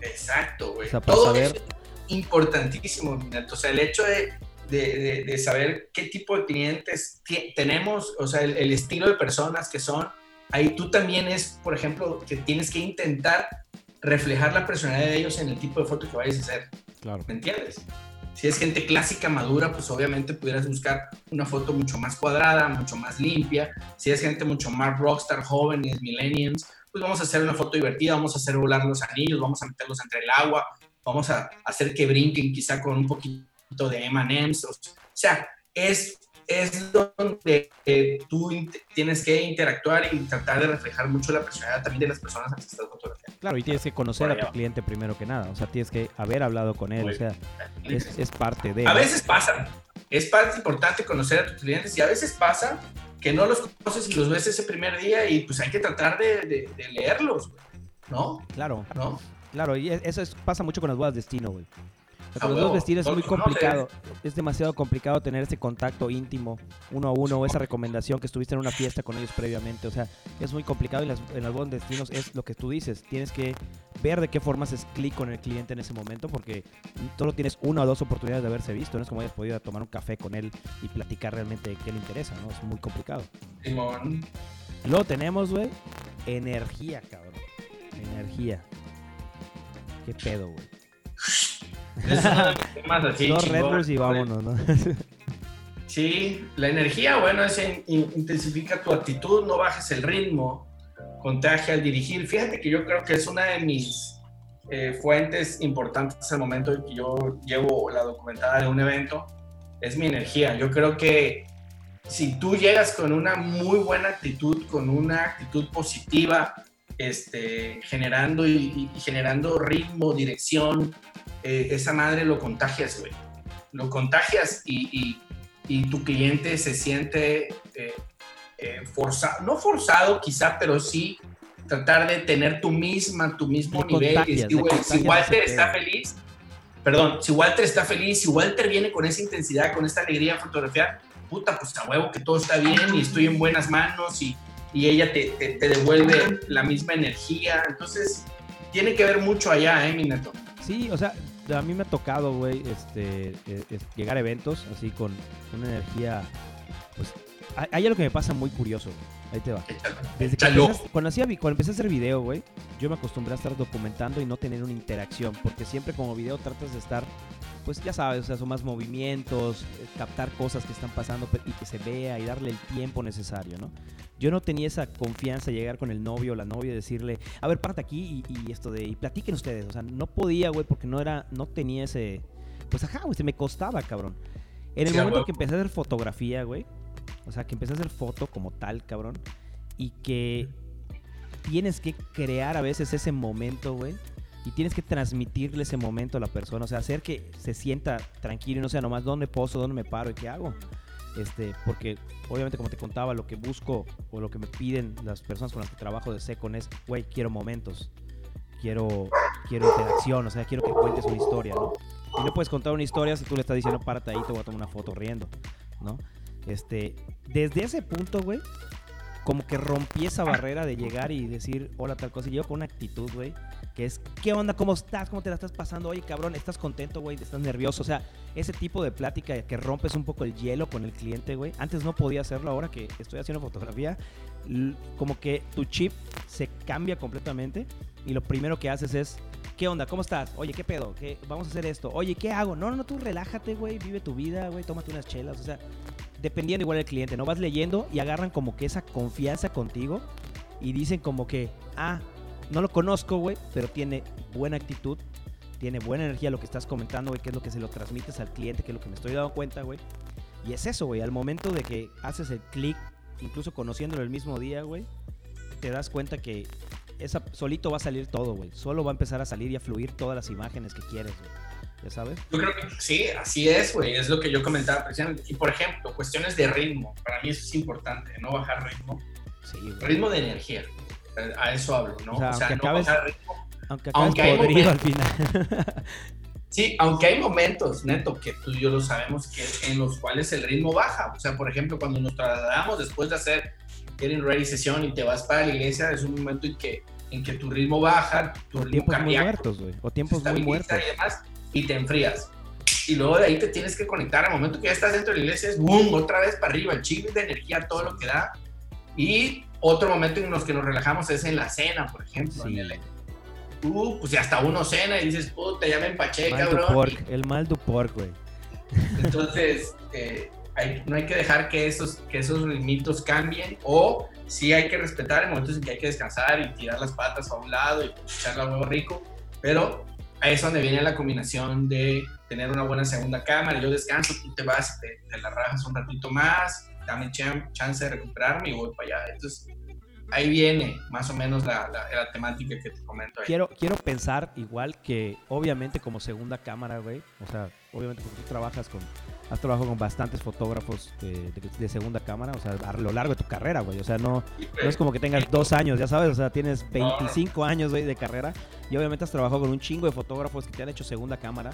Exacto, güey. Todo es importantísimo, O sea, el hecho de, de, de, saber qué tipo de clientes tenemos, o sea, el, estilo de personas que son, ahí tú también es, por ejemplo, que tienes que intentar reflejar la personalidad de ellos en el tipo de foto que vayas a hacer. Claro. ¿Me entiendes? Si es gente clásica, madura, pues obviamente pudieras buscar una foto mucho más cuadrada, mucho más limpia. Si es gente mucho más rockstar, jóvenes, millennials, pues vamos a hacer una foto divertida, vamos a hacer volar los anillos, vamos a meterlos entre el agua, vamos a hacer que brinquen quizá con un poquito de M&M's. O sea, es es donde eh, tú tienes que interactuar y tratar de reflejar mucho la personalidad también de las personas a las que estás fotografiando. Claro, y tienes que conocer a tu cliente primero que nada, o sea, tienes que haber hablado con él, o sea, es, es, parte de... A veces pasa, es parte importante conocer a tus clientes y a veces pasa que no los conoces y los ves ese primer día y pues hay que tratar de, de, leerlos, ¿no? Claro, ¿no? Claro, y eso pasa mucho con las bodas de destino, güey con los dos vestidos es muy complicado. Es demasiado complicado tener ese contacto íntimo, uno a uno, o esa recomendación que estuviste en una fiesta con ellos previamente. O sea, es muy complicado y las, en los buenos destinos es lo que tú dices. Tienes que ver de qué forma haces clic con el cliente en ese momento porque solo tienes una o dos oportunidades de haberse visto. No es como hayas podido tomar un café con él y platicar realmente de qué le interesa, ¿no? Es muy complicado. Simón. Luego tenemos, güey, energía, cabrón. Energía. ¿Qué pedo, güey? Dos Red Bulls y vámonos, ¿no? Sí, la energía, bueno, es intensifica tu actitud, no bajes el ritmo, contagia al dirigir. Fíjate que yo creo que es una de mis eh, fuentes importantes al momento en que yo llevo la documentada de un evento, es mi energía. Yo creo que si tú llegas con una muy buena actitud, con una actitud positiva, este, generando y, generando ritmo, dirección, eh, esa madre lo contagias, güey. Lo contagias y, y, tu cliente se siente eh, eh, forzado, no forzado quizá, pero sí tratar de tener tu misma, tu mismo nivel. si Walter está feliz, perdón, si Walter está feliz, si Walter viene con esa intensidad, con esta alegría a fotografiar, puta, pues a huevo que todo está bien y estoy en buenas manos y, y ella te, te, devuelve la misma energía. Entonces, tiene que ver mucho allá, ¿eh, mi neto? Sí, o sea, a mí me ha tocado, güey, este, eh, llegar a eventos así con una energía, pues, hay algo que me pasa muy curioso, Ahí te va. Desde que cuando, hacía, cuando empecé a hacer video, güey, yo me acostumbré a estar documentando y no tener una interacción, porque siempre como video tratas de estar pues ya sabes, o sea, son más movimientos, eh, captar cosas que están pasando y que se vea y darle el tiempo necesario, ¿no? Yo no tenía esa confianza de llegar con el novio o la novia y decirle, a ver, parte aquí y, esto de, y platiquen ustedes, o sea, no podía, güey, porque no era, no tenía ese, pues ajá, güey, se me costaba, cabrón. En el momento que empecé a hacer fotografía, güey, o sea, que empecé a hacer foto como tal, cabrón, y que tienes que crear a veces ese momento, güey, y tienes que transmitirle ese momento a la persona, o sea, hacer que se sienta tranquilo y no sea nomás dónde poso, dónde me paro y qué hago. Este, porque obviamente como te contaba, lo que busco o lo que me piden las personas con las que trabajo de Secon es, güey, quiero momentos, quiero, quiero interacción, o sea, quiero que cuentes una historia, ¿no? Y no puedes contar una historia si tú le estás diciendo, párate ahí, te voy a tomar una foto riendo, ¿no? Este, desde ese punto, güey, como que rompí esa barrera de llegar y decir hola tal cosa. Y yo con una actitud, güey, que es, ¿qué onda? ¿Cómo estás? ¿Cómo te la estás pasando? Oye, cabrón, ¿estás contento, güey? ¿Estás nervioso? O sea, ese tipo de plática que rompes un poco el hielo con el cliente, güey. Antes no podía hacerlo, ahora que estoy haciendo fotografía, como que tu chip se cambia completamente y lo primero que haces es, ¿qué onda? ¿Cómo estás? Oye, ¿qué pedo? ¿Qué? Vamos a hacer esto. Oye, ¿qué hago? No, no, no, tú relájate, güey, vive tu vida, güey, tómate unas chelas. O sea, dependiendo igual del cliente, ¿no? Vas leyendo y agarran como que esa confianza contigo y dicen como que, ah, no lo conozco, güey, pero tiene buena actitud, tiene buena energía lo que estás comentando, güey, que es lo que se lo transmites al cliente, que es lo que me estoy dando cuenta, güey. Y es eso, güey, al momento de que haces el clic, incluso conociéndolo el mismo día, güey, te das cuenta que esa, solito va a salir todo, güey. Solo va a empezar a salir y a fluir todas las imágenes que quieres, güey ya sabes. Yo creo que sí, así es, güey, es lo que yo comentaba precisamente. Y por ejemplo, cuestiones de ritmo, para mí eso es importante, no bajar ritmo. Sí, ritmo de energía, a eso hablo, ¿no? O sea, no bajar ritmo. Aunque, aunque hay momentos, al final. sí, aunque hay momentos, neto, que tú y yo lo sabemos, que en los cuales el ritmo baja. O sea, por ejemplo, cuando nos trasladamos después de hacer Getting Ready sesión y te vas para la iglesia, es un momento en que en que tu ritmo baja, tu ritmo tiempos muy muertos, güey. O tiempos muy muertos. Y demás, y te enfrías. Y luego de ahí te tienes que conectar al momento que ya estás dentro de la iglesia, es boom, otra vez para arriba, el chile de energía, todo lo que da. Y otro momento en los que nos relajamos es en la cena, por ejemplo. Uh, pues hasta uno cena y dices, puta, ya me empaché, cabrón. el mal du pork, güey. Entonces, eh, no hay que dejar que esos, que esos ritmitos cambien o sí hay que respetar el momentos en que hay que descansar y tirar las patas a un lado y echar la huevo rico, pero ahí es donde viene la combinación de tener una buena segunda cámara, yo descanso, tú te vas, te, te la rajas un ratito más, dame chance de recuperarme y voy para allá. Entonces, ahí viene más o menos la, la, temática que te comento ahí. Quiero, quiero pensar igual que, obviamente, como segunda cámara, güey, o sea, obviamente porque tú trabajas con, has trabajado con bastantes fotógrafos de, segunda cámara, o sea, a lo largo de tu carrera, güey, o sea, no, no es como que tengas dos años, ya sabes, o sea, tienes 25 años, güey, de carrera y obviamente has trabajado con un chingo de fotógrafos que te han hecho segunda cámara.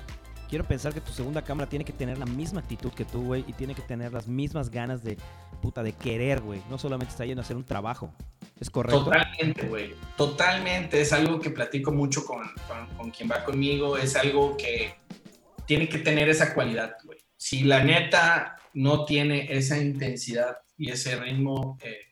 Quiero pensar que tu segunda cámara tiene que tener la misma actitud que tú, güey, y tiene que tener las mismas ganas de, puta, de querer, güey, no solamente está yendo a hacer un trabajo. ¿Es correcto? Totalmente, güey. Totalmente. Es algo que platico mucho con, con, quien va conmigo. Es algo que tiene que tener esa cualidad. Si la neta no tiene esa intensidad y ese ritmo, eh,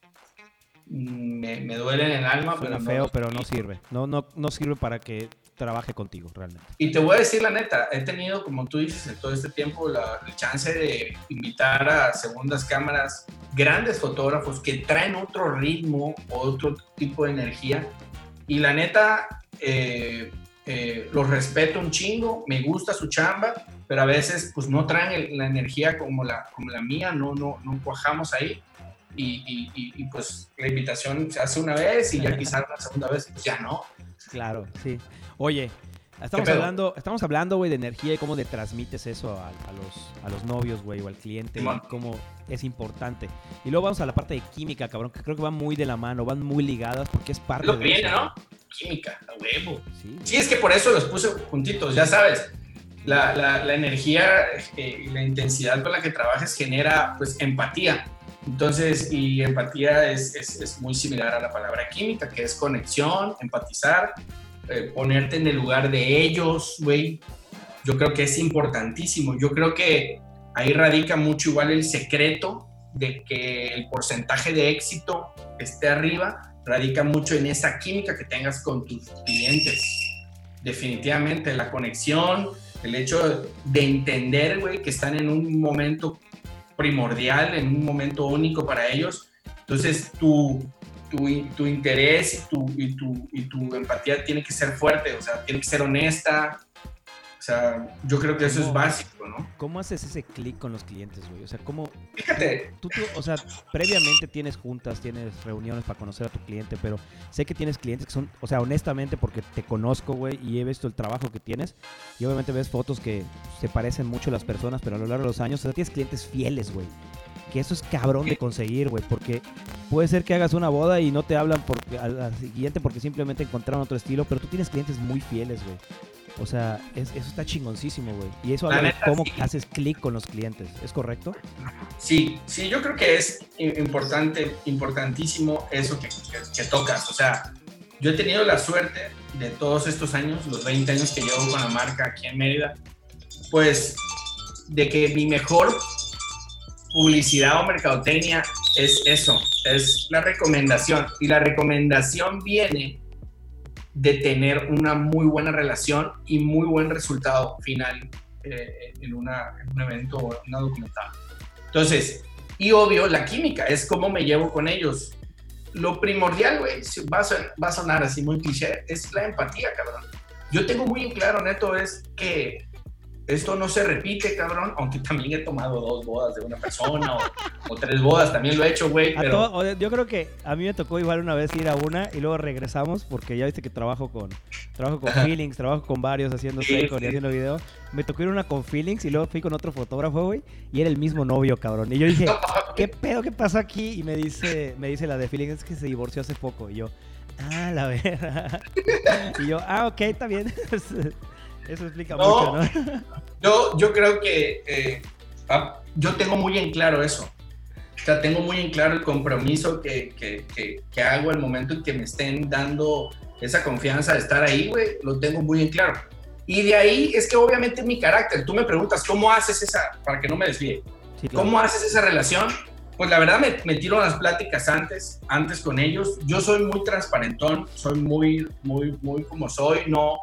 me, me, duele en el alma. pero feo, pero no sirve. No, no, no sirve para que trabaje contigo realmente. Y te voy a decir la neta, he tenido, como tú dices, en todo este tiempo la, chance de invitar a segundas cámaras grandes fotógrafos que traen otro ritmo, otro tipo de energía. Y la neta, eh, eh, los respeto un chingo, me gusta su chamba, pero a veces pues no traen la energía como la, como la mía, no, no, no cuajamos ahí. Y, y, pues la invitación se hace una vez y ya quizás la segunda vez pues ya no. Claro, sí. Oye, estamos hablando, estamos hablando, güey, de energía y cómo le transmites eso a, los, a los novios, güey, o al cliente, y cómo es importante. Y luego vamos a la parte de química, cabrón, que creo que van muy de la mano, van muy ligadas porque es parte Lo de viene, ¿no? Química, a huevo. Sí. sí, es que por eso los puse juntitos, ya sabes la, la, energía eh, y la intensidad con la que trabajes genera pues empatía. Entonces, y empatía es, es, muy similar a la palabra química, que es conexión, empatizar, eh, ponerte en el lugar de ellos, güey. Yo creo que es importantísimo. Yo creo que ahí radica mucho igual el secreto de que el porcentaje de éxito esté arriba, radica mucho en esa química que tengas con tus clientes. Definitivamente, la conexión, el hecho de entender, güey, que están en un momento primordial, en un momento único para ellos. Entonces, tu, tu, tu interés y tu, y, tu, y tu empatía tiene que ser fuerte, o sea, tiene que ser honesta, sea, yo creo que eso es básico, ¿no? ¿Cómo haces ese clic con los clientes, güey? O sea, ¿cómo... Fíjate. Tú, o sea, previamente tienes juntas, tienes reuniones para conocer a tu cliente, pero sé que tienes clientes que son, o sea, honestamente, porque te conozco, güey, y he visto el trabajo que tienes, y obviamente ves fotos que se parecen mucho las personas, pero a lo largo de los años, o sea, tienes clientes fieles, güey. Que eso es cabrón de conseguir, güey, porque puede ser que hagas una boda y no te hablan porque, al siguiente porque simplemente encontraron otro estilo, pero tú tienes clientes muy fieles, güey. O sea, eso está chingoncísimo, güey. Y eso habla de cómo haces clic con los clientes. ¿Es correcto? Sí, sí, yo creo que es importante, importantísimo eso que, que, tocas. O sea, yo he tenido la suerte de todos estos años, los 20 años que llevo con la marca aquí en Mérida, pues de que mi mejor publicidad o mercadotecnia es eso, es la recomendación. Y la recomendación viene de tener una muy buena relación y muy buen resultado final eh, en, una, un evento o una documental. Entonces, y obvio, la química es cómo me llevo con ellos. Lo primordial, güey, va, va a sonar así muy cliché, es la empatía, cabrón. Yo tengo muy claro, Neto, es que esto no se repite, cabrón, aunque también he tomado dos bodas de una persona o, tres bodas, también lo he hecho, güey. Pero... yo creo que a mí me tocó igual una vez ir a una y luego regresamos porque ya viste que trabajo con trabajo con Feelings, trabajo con varios haciendo sí, y haciendo video. Me tocó ir a una con Feelings y luego fui con otro fotógrafo, güey, y era el mismo novio, cabrón. Y yo dije, ¿qué pedo qué pasó aquí? Y me dice me dice la de Feelings es que se divorció hace poco y yo, "Ah, la verdad." y yo, "Ah, ok, está bien." Eso explica mucho, ¿no? Yo, yo creo que eh, ah, yo tengo muy en claro eso. O sea, tengo muy en claro el compromiso que, que, que, que hago el momento en que me estén dando esa confianza de estar ahí, güey, lo tengo muy en claro. Y de ahí es que obviamente mi carácter, tú me preguntas, ¿cómo haces esa, para que no me desvíe, ¿cómo haces esa relación? Pues la verdad me, me tiro las pláticas antes, antes con ellos. Yo soy muy transparentón, soy muy, muy, muy como soy, no,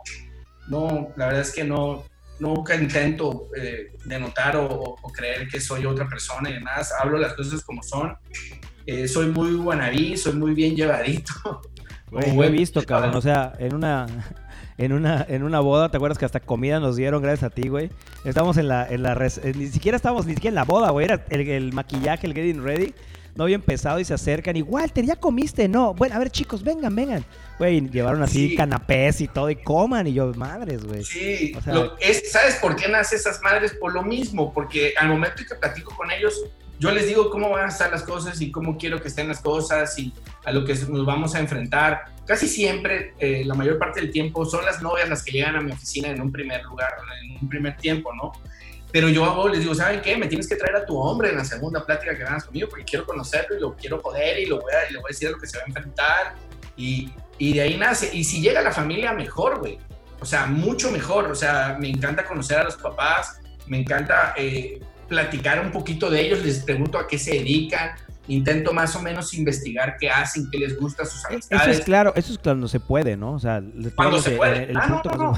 no, la verdad es que no, nunca intento eh, denotar o, creer que soy otra persona y demás. Hablo las cosas como son. Eh, soy muy guanabí, soy muy bien llevadito. lo he visto, cabrón. O sea, en una, en una, en una boda, ¿te acuerdas que hasta comida nos dieron gracias a ti, güey? Estamos en la, en la eh, ni siquiera estábamos ni siquiera en la boda, güey. Era el, el maquillaje, el getting ready no había empezado y se acercan y Walter, ya comiste, no. Bueno, a ver chicos, vengan, vengan. Güey, llevaron así canapés y todo y coman y yo, madres, güey. Sí, ¿sabes por qué nace esas madres? Por lo mismo, porque al momento que platico con ellos, yo les digo cómo van a estar las cosas y cómo quiero que estén las cosas y a lo que nos vamos a enfrentar. Casi siempre, eh, la mayor parte del tiempo, son las novias las que llegan a mi oficina en un primer lugar, en un primer tiempo, ¿no? Pero yo hago, les digo, ¿saben qué? Me tienes que traer a tu hombre en la segunda plática que ganas conmigo porque quiero conocerlo y lo quiero joder y, lo voy a, le voy a decir a lo que se va a enfrentar. Y, y de ahí nace. Y si llega la familia, mejor, güey. O sea, mucho mejor. O sea, me encanta conocer a los papás, me encanta eh, platicar un poquito de ellos, les pregunto a qué se dedican, intento más o menos investigar qué hacen, qué les gusta, sus amistades. Eso es claro, eso es cuando se puede, ¿no? O sea, cuando se puede. El, ah, no,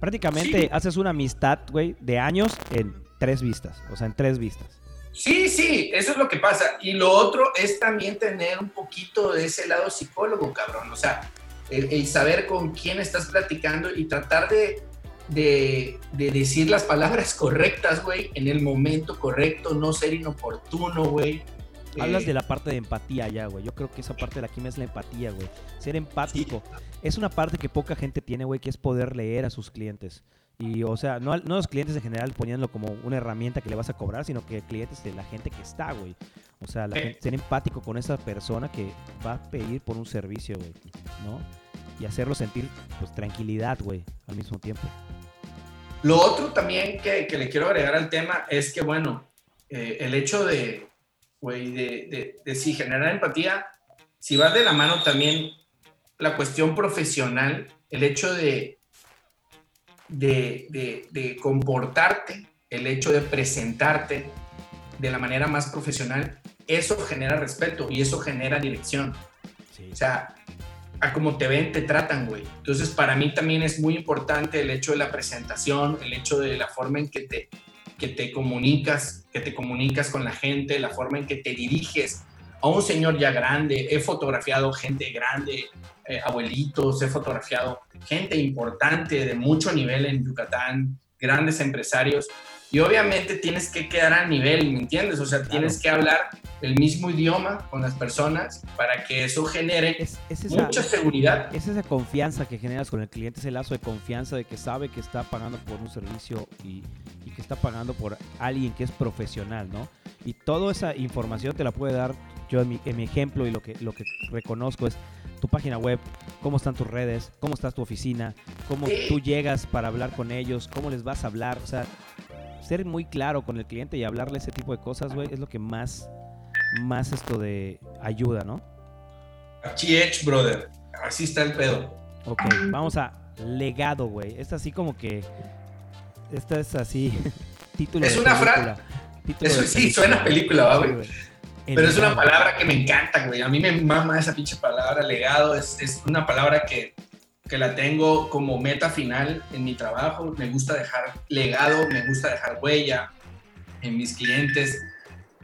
Prácticamente haces una amistad, güey, de años en tres vistas, o sea, en tres vistas. Sí, sí, eso es lo que pasa. Y lo otro es también tener un poquito de ese lado psicólogo, cabrón. O sea, el, saber con quién estás platicando y tratar de, de, de decir las palabras correctas, güey, en el momento correcto, no ser inoportuno, güey. Hablas Eh, de la parte de empatía ya, güey. Yo creo que esa parte de la química es la empatía, güey. Ser empático. Es una parte que poca gente tiene, güey, que es poder leer a sus clientes. Y, o sea, no, no los clientes en general poniéndolo como una herramienta que le vas a cobrar, sino que clientes de la gente que está, güey. O sea, la gente- ser empático con esa persona que va a pedir por un servicio, güey. ¿No? Y hacerlo sentir, pues, tranquilidad, güey, al mismo tiempo. Lo otro también que, que le quiero agregar al tema es que, bueno, eh, el hecho de, güey, de, de, de si generar empatía, si vas de la mano también la cuestión profesional, el hecho de, de, de, de comportarte, el hecho de presentarte de la manera más profesional, eso genera respeto y eso genera dirección. Sí. O sea, a como te ven, te tratan, güey. Entonces, para mí también es muy importante el hecho de la presentación, el hecho de la forma en que te, que te comunicas, que te comunicas con la gente, la forma en que te diriges a un señor ya grande. He fotografiado gente grande, eh, abuelitos, he fotografiado gente importante de mucho nivel en Yucatán, grandes empresarios. Y obviamente tienes que quedar a nivel, ¿me entiendes? O sea, tienes que hablar el mismo idioma con las personas para que eso genere Es, es esa, mucha seguridad. es esa confianza que generas con el cliente, ese lazo de confianza de que sabe que está pagando por un servicio y, y que está pagando por alguien que es profesional, ¿no? Y toda esa información te la puede dar yo en mi, en mi ejemplo y lo que, lo que reconozco es tu página web, cómo están tus redes, cómo está tu oficina, cómo Sí. tú llegas para hablar con ellos, cómo les vas a hablar, o sea, ser muy claro con el cliente y hablarle ese tipo de cosas, güey, es lo que más, más esto de ayuda, ¿no? HH, brother. Así está el pedo. Ok, vamos a legado, güey. Esta así como que. Esta es así. título Es una fra- película. Título Eso sí, suena película, ¿va, Sí, güey? Pero es una palabra que me encanta, güey. A mí me mama esa pinche palabra, legado. Es, es una palabra que, que la tengo como meta final en mi trabajo. Me gusta dejar legado, me gusta dejar huella en mis clientes.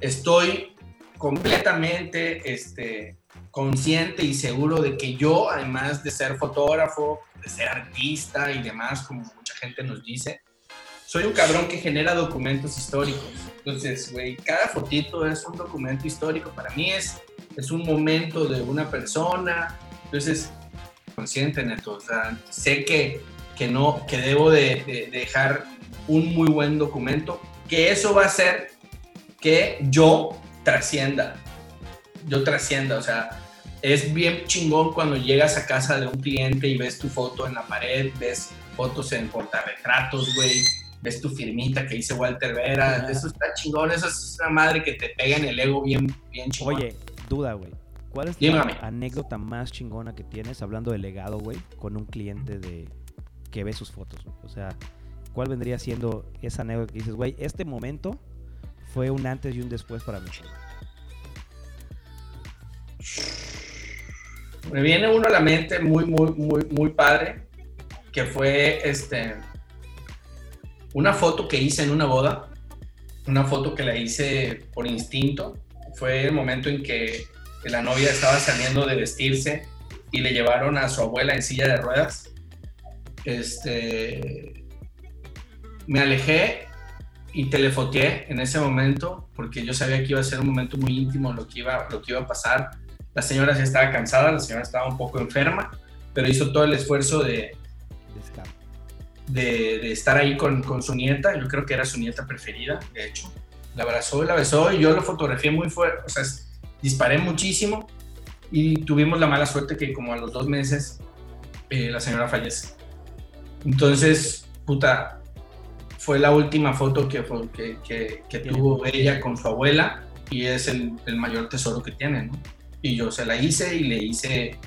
Estoy completamente este, consciente y seguro de que yo, además de ser fotógrafo, de ser artista y demás, como mucha gente nos dice, soy un cabrón que genera documentos históricos. Entonces, güey, cada fotito es un documento histórico. Para mí es, es un momento de una persona. Entonces, consciente, Neto. O sea, sé que, que no, que debo de, de dejar un muy buen documento, que eso va a hacer que yo trascienda. Yo trascienda, o sea, es bien chingón cuando llegas a casa de un cliente y ves tu foto en la pared, ves fotos en portarretratos, güey, ves tu firmita que dice Walter Vera, eso está chingón, eso es una madre que te pega en el ego bien, bien chingón. Oye, duda, güey. ¿Cuál es Dígame. la anécdota más chingona que tienes hablando de legado, güey, con un cliente de que ve sus fotos? O sea, ¿cuál vendría siendo esa anécdota que dices, güey, este momento fue un antes y un después para mí? Me viene uno a la mente muy, muy, muy, muy padre, que fue este, una foto que hice en una boda, una foto que la hice por instinto. Fue el momento en que la novia estaba saliendo de vestirse y le llevaron a su abuela en silla de ruedas. Este, me alejé y telefoteé en ese momento porque yo sabía que iba a ser un momento muy íntimo lo que iba, lo que iba a pasar. La señora sí estaba cansada, la señora estaba un poco enferma, pero hizo todo el esfuerzo de, de, de estar ahí con, con su nieta. Yo creo que era su nieta preferida, de hecho. La abrazó y la besó y yo lo fotografié muy fuerte, o sea, disparé muchísimo y tuvimos la mala suerte que como a los dos meses eh, la señora fallece. Entonces, puta, fue la última foto que, que, que, tuvo ella con su abuela y es el, el mayor tesoro que tiene, ¿no? Y yo se la hice y le hice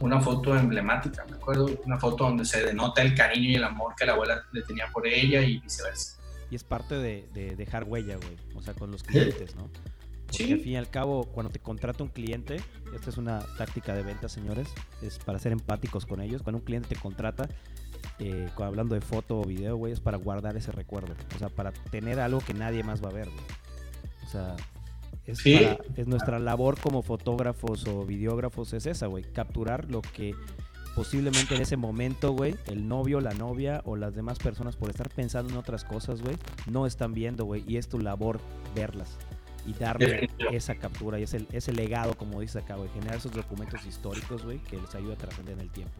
una foto emblemática, me acuerdo, una foto donde se denota el cariño y el amor que la abuela le tenía por ella y viceversa. Y es parte de, de dejar huella, güey. O sea, con los clientes, ¿no? Porque Sí. al fin y al cabo, cuando te contrata un cliente, esta es una táctica de venta, señores, es para ser empáticos con ellos. Cuando un cliente te contrata, eh, hablando de foto o video, güey, es para guardar ese recuerdo. O sea, para tener algo que nadie más va a ver, güey. O sea, es, Sí. para- es nuestra labor como fotógrafos o videógrafos, es esa, güey. Capturar lo que posiblemente en ese momento, güey, el novio, la novia o las demás personas por estar pensando en otras cosas, güey, no están viendo, güey, y es tu labor verlas y darle esa captura y ese, ese legado, como dices acá, güey, generar esos documentos históricos, güey, que les ayuda a trascender en el tiempo,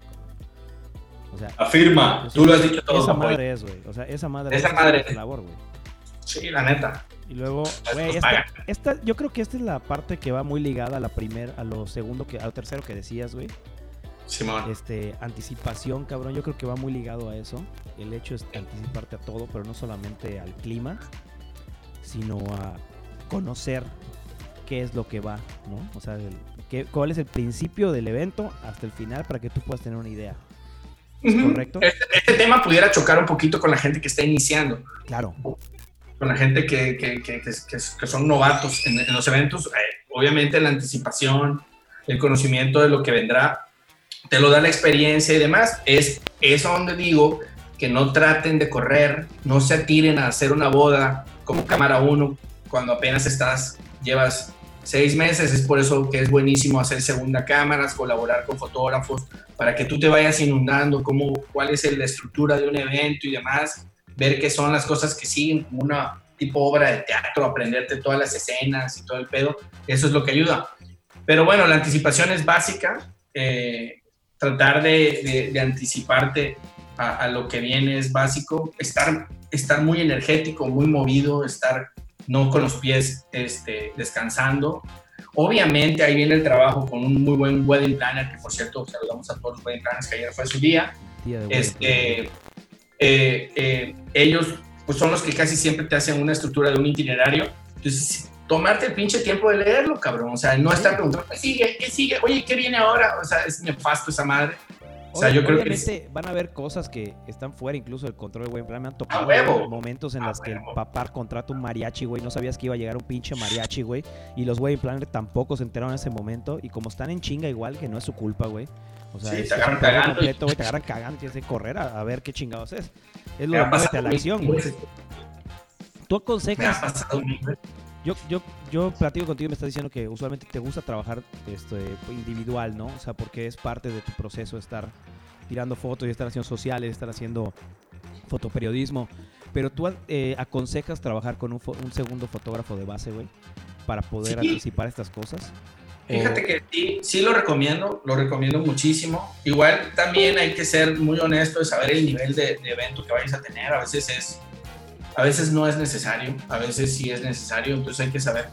O sea, Afirma, tú lo has dicho todo. Esa madre es, güey. O sea, esa madre esa es madre. labor, güey. Sí, la neta. Y luego, güey, esta, yo creo que esta es la parte que va muy ligada a la primera, a lo segundo, que, al tercero que decías, güey. Simón. Este, anticipación, cabrón, yo creo que va muy ligado a eso. El hecho es anticiparte a todo, pero no solamente al clima, sino a conocer qué es lo que va, ¿no? O sea, cuál es el principio del evento hasta el final para que tú puedas tener una idea. correcto? Este, este, tema pudiera chocar un poquito con la gente que está iniciando. Claro. Con la gente que, que, que, que son novatos en, en los eventos. Eh, obviamente la anticipación, el conocimiento de lo que vendrá, te lo da la experiencia y demás. Es eso donde digo que no traten de correr, no se atiren a hacer una boda como cámara 1 cuando apenas estás, llevas seis meses, es por eso que es buenísimo hacer segunda cámaras, colaborar con fotógrafos, para que tú te vayas inundando cómo, cuál es la estructura de un evento y demás, ver qué son las cosas que siguen como una tipo obra de teatro, aprenderte todas las escenas y todo el pedo, eso es lo que ayuda. Pero bueno, la anticipación es básica, eh, tratar de, de, anticiparte a, a, lo que viene es básico, estar, estar muy energético, muy movido, estar no con los pies este, descansando. Obviamente ahí viene el trabajo con un muy buen wedding planner, que por cierto saludamos a todos los wedding planners que ayer fue su día. este, eh, eh, ellos pues son los que casi siempre te hacen una estructura de un itinerario. Entonces, tomarte el pinche tiempo de leerlo, cabrón. O sea, no estar preguntando, ¿qué sigue? ¿Qué sigue? Oye, ¿qué viene ahora? O sea, es nefasto esa madre. O sea, yo creo que van a haber cosas que están fuera incluso del control del plan. Me han tocado momentos en los que el papá contrata un mariachi, güey. No sabías que iba a llegar un pinche mariachi, güey. Y los güey plan tampoco se enteraron en ese momento. Y como están en chinga igual, que no es su culpa, güey. O sea, te agarran cagando. Completo, te agarran cagando. Tienes que correr a, ver qué chingados es. Es lo de a la acción, güey. Tú aconsejas. Yo, yo, yo platico contigo y me estás diciendo que usualmente te gusta trabajar este, individual, ¿no? O sea, porque es parte de tu proceso estar tirando fotos y estar haciendo sociales, estar haciendo fotoperiodismo. Pero tú eh, aconsejas trabajar con un, segundo fotógrafo de base, güey, para poder anticipar estas cosas. Fíjate que sí, sí lo recomiendo, lo recomiendo muchísimo. Igual también hay que ser muy honesto de saber el nivel de, de evento que vayas a tener. A veces es a veces no es necesario, a veces sí es necesario, entonces hay que saber.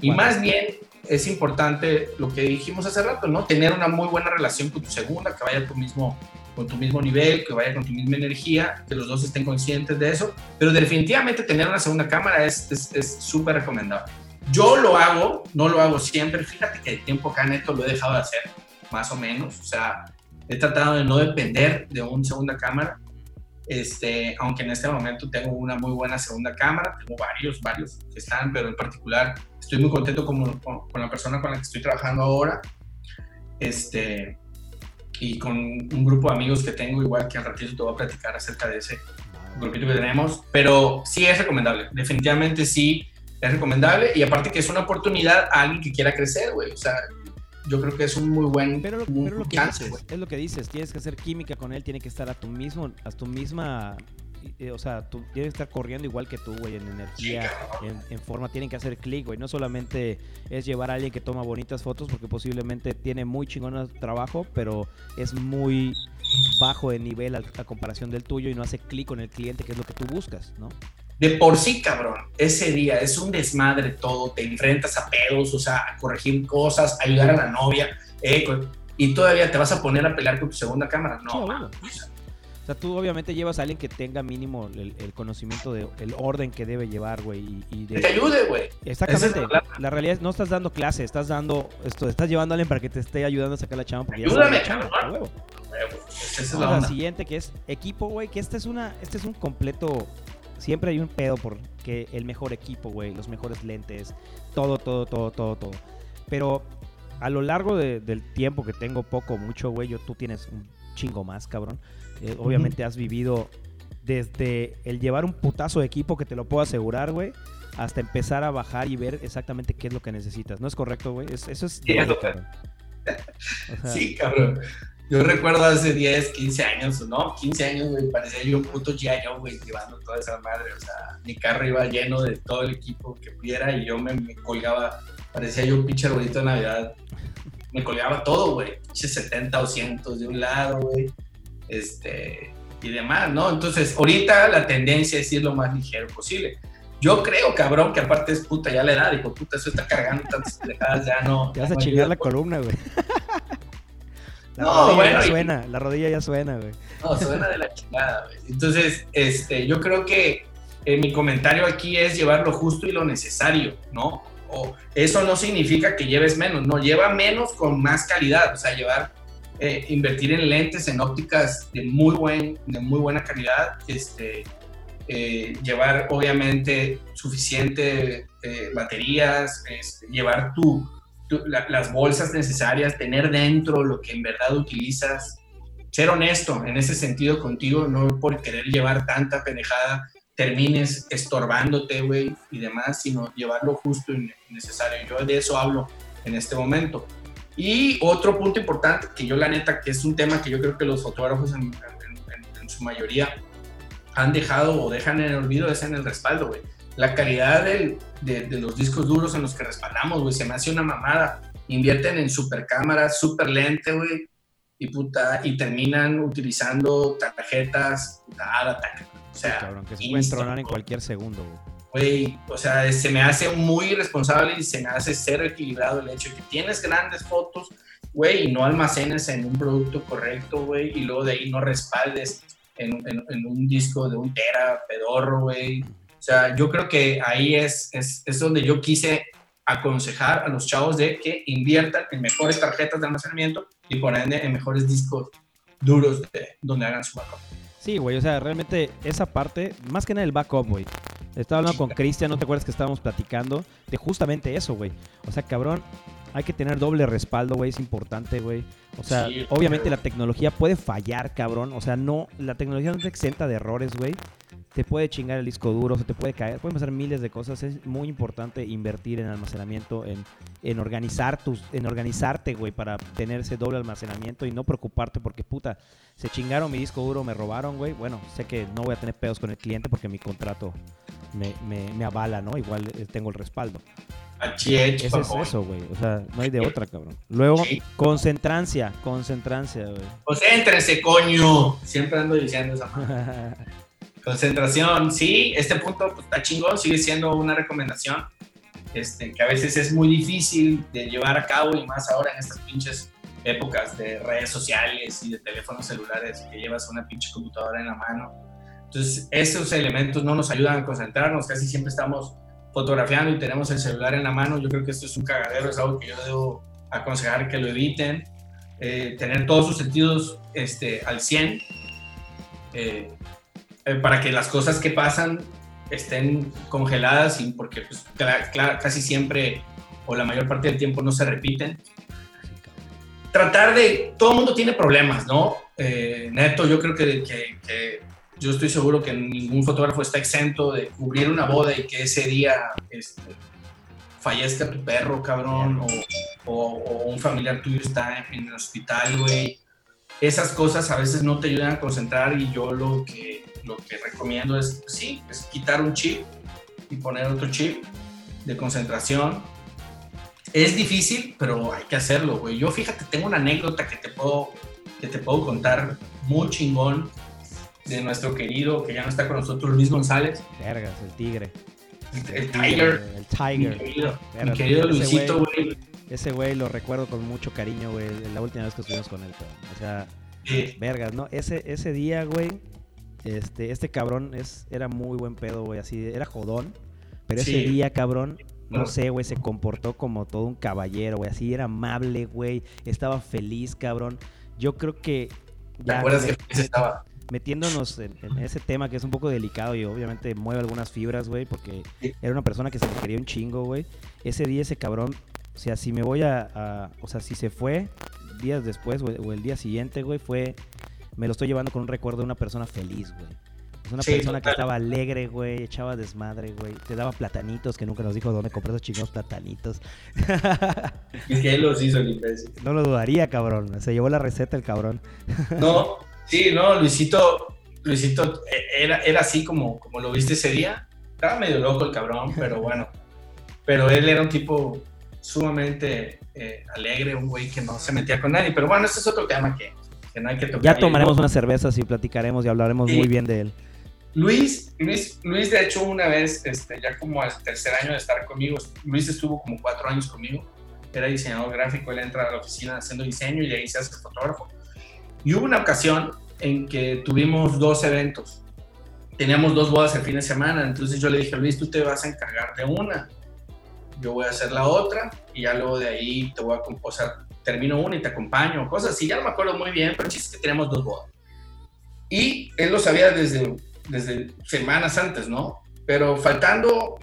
Y más bien es importante lo que dijimos hace rato, ¿no? Tener una muy buena relación con tu segunda, que vaya tu mismo, con tu mismo nivel, que vaya con tu misma energía, que los dos estén conscientes de eso, pero definitivamente tener una segunda cámara es súper recomendable. Yo lo hago, no lo hago siempre, fíjate que el tiempo acá neto lo he dejado de hacer, más o menos, o sea, he tratado de no depender de una segunda cámara, este, aunque en este momento tengo una muy buena segunda cámara, tengo varios, varios que están, pero en particular estoy muy contento con, con, la persona con la que estoy trabajando ahora. Este, y con un grupo de amigos que tengo, igual que al ratito te voy a platicar acerca de ese grupito que tenemos, pero sí es recomendable, definitivamente sí es recomendable y aparte que es una oportunidad a alguien que quiera crecer, güey, o sea, yo creo que es un muy buen pero, lo que dices, es lo que dices tienes que hacer química con él tiene que estar a tu mismo a tu misma eh, o sea, tú tienes que estar corriendo igual que tú, güey, en energía, en, forma, tienen que hacer clic, güey. No solamente es llevar a alguien que toma bonitas fotos, porque posiblemente tiene muy chingón trabajo, pero es muy bajo de nivel a, a comparación del tuyo y no hace clic con el cliente, que es lo que tú buscas, ¿no? De por sí, cabrón, ese día es un desmadre todo, te enfrentas a pedos, o sea, a corregir cosas, ayudar a la novia, eh, y todavía te vas a poner a pelear con tu segunda cámara. No, O sea, tú obviamente llevas a alguien que tenga mínimo el, conocimiento del orden que debe llevar, güey. Y, te ayude, güey. Exactamente. la, realidad es no estás dando clase, estás dando esto, estás llevando a alguien para que te esté ayudando a sacar la chamba. Ayúdame, ya Esa es la, la siguiente que es equipo, güey, que este es una, este es un completo Siempre hay un pedo por que el mejor equipo, güey, los mejores lentes, todo, todo, todo, todo, todo. Pero a lo largo del tiempo que tengo, poco, mucho, güey, yo, tú tienes un chingo más, cabrón. Eh, obviamente has vivido desde el llevar un putazo de equipo que te lo puedo asegurar, güey, hasta empezar a bajar y ver exactamente qué es lo que necesitas. ¿No es correcto, güey? eso es... Sí, cabrón. Yo recuerdo hace 10, 15 años, ¿no? 15 años, güey, parecía yo un puto G.I. güey, llevando toda esa madre. O sea, mi carro iba lleno de todo el equipo que pudiera y yo me, me colgaba, parecía yo un pinche arbolito de Navidad. Me colgaba todo, güey. Pinche 70 o 100 de un lado, güey. Este, y demás, ¿no? Entonces, ahorita la tendencia es ir lo más ligero posible. Yo creo, cabrón, que aparte es puta ya la edad, digo, puta, eso está cargando tantas pendejadas, ya no. Te vas a no chingar la columna, güey. La No, rodilla bueno, ya y- suena, la rodilla ya suena, güey. No, suena de la chingada, güey. Entonces, este, yo creo que eh, mi comentario aquí es llevar lo justo y lo necesario, ¿no? O eso no significa que lleves menos, no, lleva menos con más calidad, o sea, llevar, eh, invertir en lentes, en ópticas de muy, buen, de muy buena calidad, este, eh, llevar obviamente suficiente baterías, este, llevar tu- la- las bolsas necesarias, tener dentro lo que en verdad utilizas, ser honesto en ese sentido contigo, no por querer llevar tanta pendejada termines estorbándote, güey, y demás, sino llevarlo justo y necesario. Yo de eso hablo en este momento. Y otro punto importante, que yo la neta, que es un tema que yo creo que los fotógrafos en- en su mayoría han dejado o dejan en el olvido, es en el respaldo, güey. La calidad del- de, de los discos duros en los que respaldamos, güey, se me hace una mamada. Invierten en super cámaras, super lente, güey, y puta, y terminan utilizando tarjetas. O sea, Cabrón, que se pueden tronar en cualquier segundo, güey. güey, o sea, se me hace muy irresponsable y se me hace cero equilibrado el hecho de que tienes grandes fotos, güey, y no almacenes en un producto correcto, güey, y luego de ahí no respaldes en, en- en un disco de un tera pedorro, güey. O sea, yo creo que ahí es, es, es donde yo quise aconsejar a los chavos de que inviertan en mejores tarjetas de almacenamiento y por ende en mejores discos duros de, donde hagan su backup. Sí, güey, o sea, realmente esa parte, más que nada el backup, güey. Estaba hablando con Cristian, ¿no te acuerdas que estábamos platicando? De justamente eso, güey. O sea, cabrón, hay que tener doble respaldo, güey, es importante, güey. O sea, Sí, obviamente pero- la tecnología puede fallar, cabrón. O sea, no, la tecnología no te exenta de errores, güey. Te puede chingar el disco duro, se te puede caer, pueden pasar miles de cosas. Es muy importante invertir en almacenamiento, en, en organizar tus, en organizarte, güey, para tener ese doble almacenamiento y no preocuparte porque puta, se chingaron mi disco duro, me robaron, güey. Bueno, sé que no voy a tener pedos con el cliente porque mi contrato me, me, me avala, ¿no? Igual eh, tengo el respaldo. Ese es eso, güey. O sea, no hay de otra, cabrón. Luego, concentrancia, concentrancia, güey. Concéntrense, coño. Siempre ando diciendo esa madre. Concentración, sí, este punto pues, está chingón, sigue siendo una recomendación este, que a veces es muy difícil de llevar a cabo y más ahora en estas pinches épocas de redes sociales y de teléfonos celulares que llevas una pinche computadora en la mano. Entonces, esos elementos no nos ayudan a concentrarnos, casi siempre estamos fotografiando y tenemos el celular en la mano. Yo creo que esto es un cagadero, es algo que yo debo aconsejar que lo eviten. Eh, tener todos sus sentidos este, al 100 eh, eh, para que las cosas que pasan estén congeladas y porque pues, casi siempre o la mayor parte del tiempo no se repiten. Tratar de, todo el mundo tiene problemas, ¿no? Eh, neto, yo creo que, que- que yo estoy seguro que ningún fotógrafo está exento de cubrir una boda y que ese día este, fallezca tu perro, cabrón, o, o- o un familiar tuyo está en el hospital, güey. Esas cosas a veces no te ayudan a concentrar y yo lo que, lo que recomiendo es, sí, es quitar un chip y poner otro chip de concentración. Es difícil, pero hay que hacerlo, güey. Yo fíjate, tengo una anécdota que te puedo, que te puedo contar muy chingón de nuestro querido, que ya no está con nosotros, Luis González, Vergas, el tigre. el, el Tiger. El Mi Tiger. querido, mi Verga, querido Luisito, güey-. Ese güey lo recuerdo con mucho cariño, güey. La última vez que estuvimos con él, cabrón. O sea, Sí. vergas, ¿no? Ese, ese día, güey, este, este cabrón es, era muy buen pedo, güey. Así, era jodón. Pero ese día, cabrón, no sé, güey, se comportó como todo un caballero, güey. Así era amable, güey. Estaba feliz, cabrón. Yo creo que. ¿Te ya acuerdas me- que estaba? metiéndonos en, en ese tema que es un poco delicado y obviamente mueve algunas fibras, güey, porque era una persona que se le quería un chingo, güey. Ese día ese cabrón, o sea, si me voy a, a- o sea, si se fue días después o el día siguiente, güey, fue, me lo estoy llevando con un recuerdo de una persona feliz, güey. Es una persona que estaba alegre, güey, echaba desmadre, güey. Te daba platanitos, que nunca nos dijo dónde compró esos chingados platanitos. Es que él los hizo el imbécil. No lo dudaría, cabrón. Se llevó la receta el cabrón. No, sí, no, Luisito, Luisito eh, era, era así como, como lo viste ese día. Estaba medio loco el cabrón, pero bueno. Pero él era un tipo sumamente eh, alegre, un güey que no se metía con nadie. Pero bueno, ese es otro tema que, que no hay que tocar. Ya tomaremos unas cervezas y platicaremos y hablaremos muy bien de él. Luis, Luis, Luis, de hecho, una vez, este, ya como al tercer año de estar conmigo, Luis estuvo como cuatro años conmigo, era diseñador gráfico, él entra a la oficina haciendo diseño y ahí se hace fotógrafo. Y hubo una ocasión en que tuvimos dos eventos. Teníamos dos bodas el fin de semana, entonces yo le dije, Luis, tú te vas a encargar de una, yo voy a hacer la otra y ya luego de ahí te voy a, o sea, termino una y te acompaño, cosas así, ya no me acuerdo muy bien, pero chiste que tenemos dos bodas. Y él lo sabía desde desde semanas antes, ¿no? Pero faltando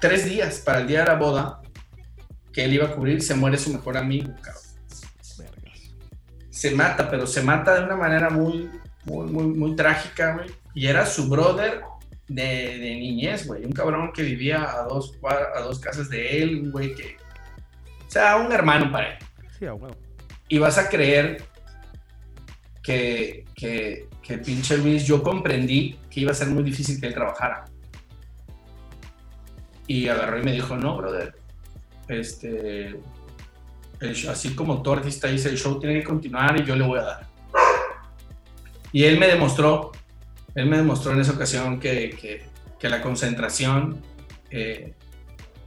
tres días para el día de la boda que él iba a cubrir, se muere su mejor amigo, cabrón. Se mata, pero se mata de una manera muy, muy, muy, muy trágica, güey. Y era su brother de, de niñez, güey. Un cabrón que vivía a dos, a dos casas de él, güey que... O sea, un hermano para él. Sí, a huevo. Y vas a creer que, que, que pinche Luis, yo comprendí que iba a ser muy difícil que él trabajara. Y agarró y me dijo, no, brother, este, así como tu artista dice, el show tiene que continuar y yo le voy a dar. Y él me demostró, él me demostró en esa ocasión que, que, que la concentración eh,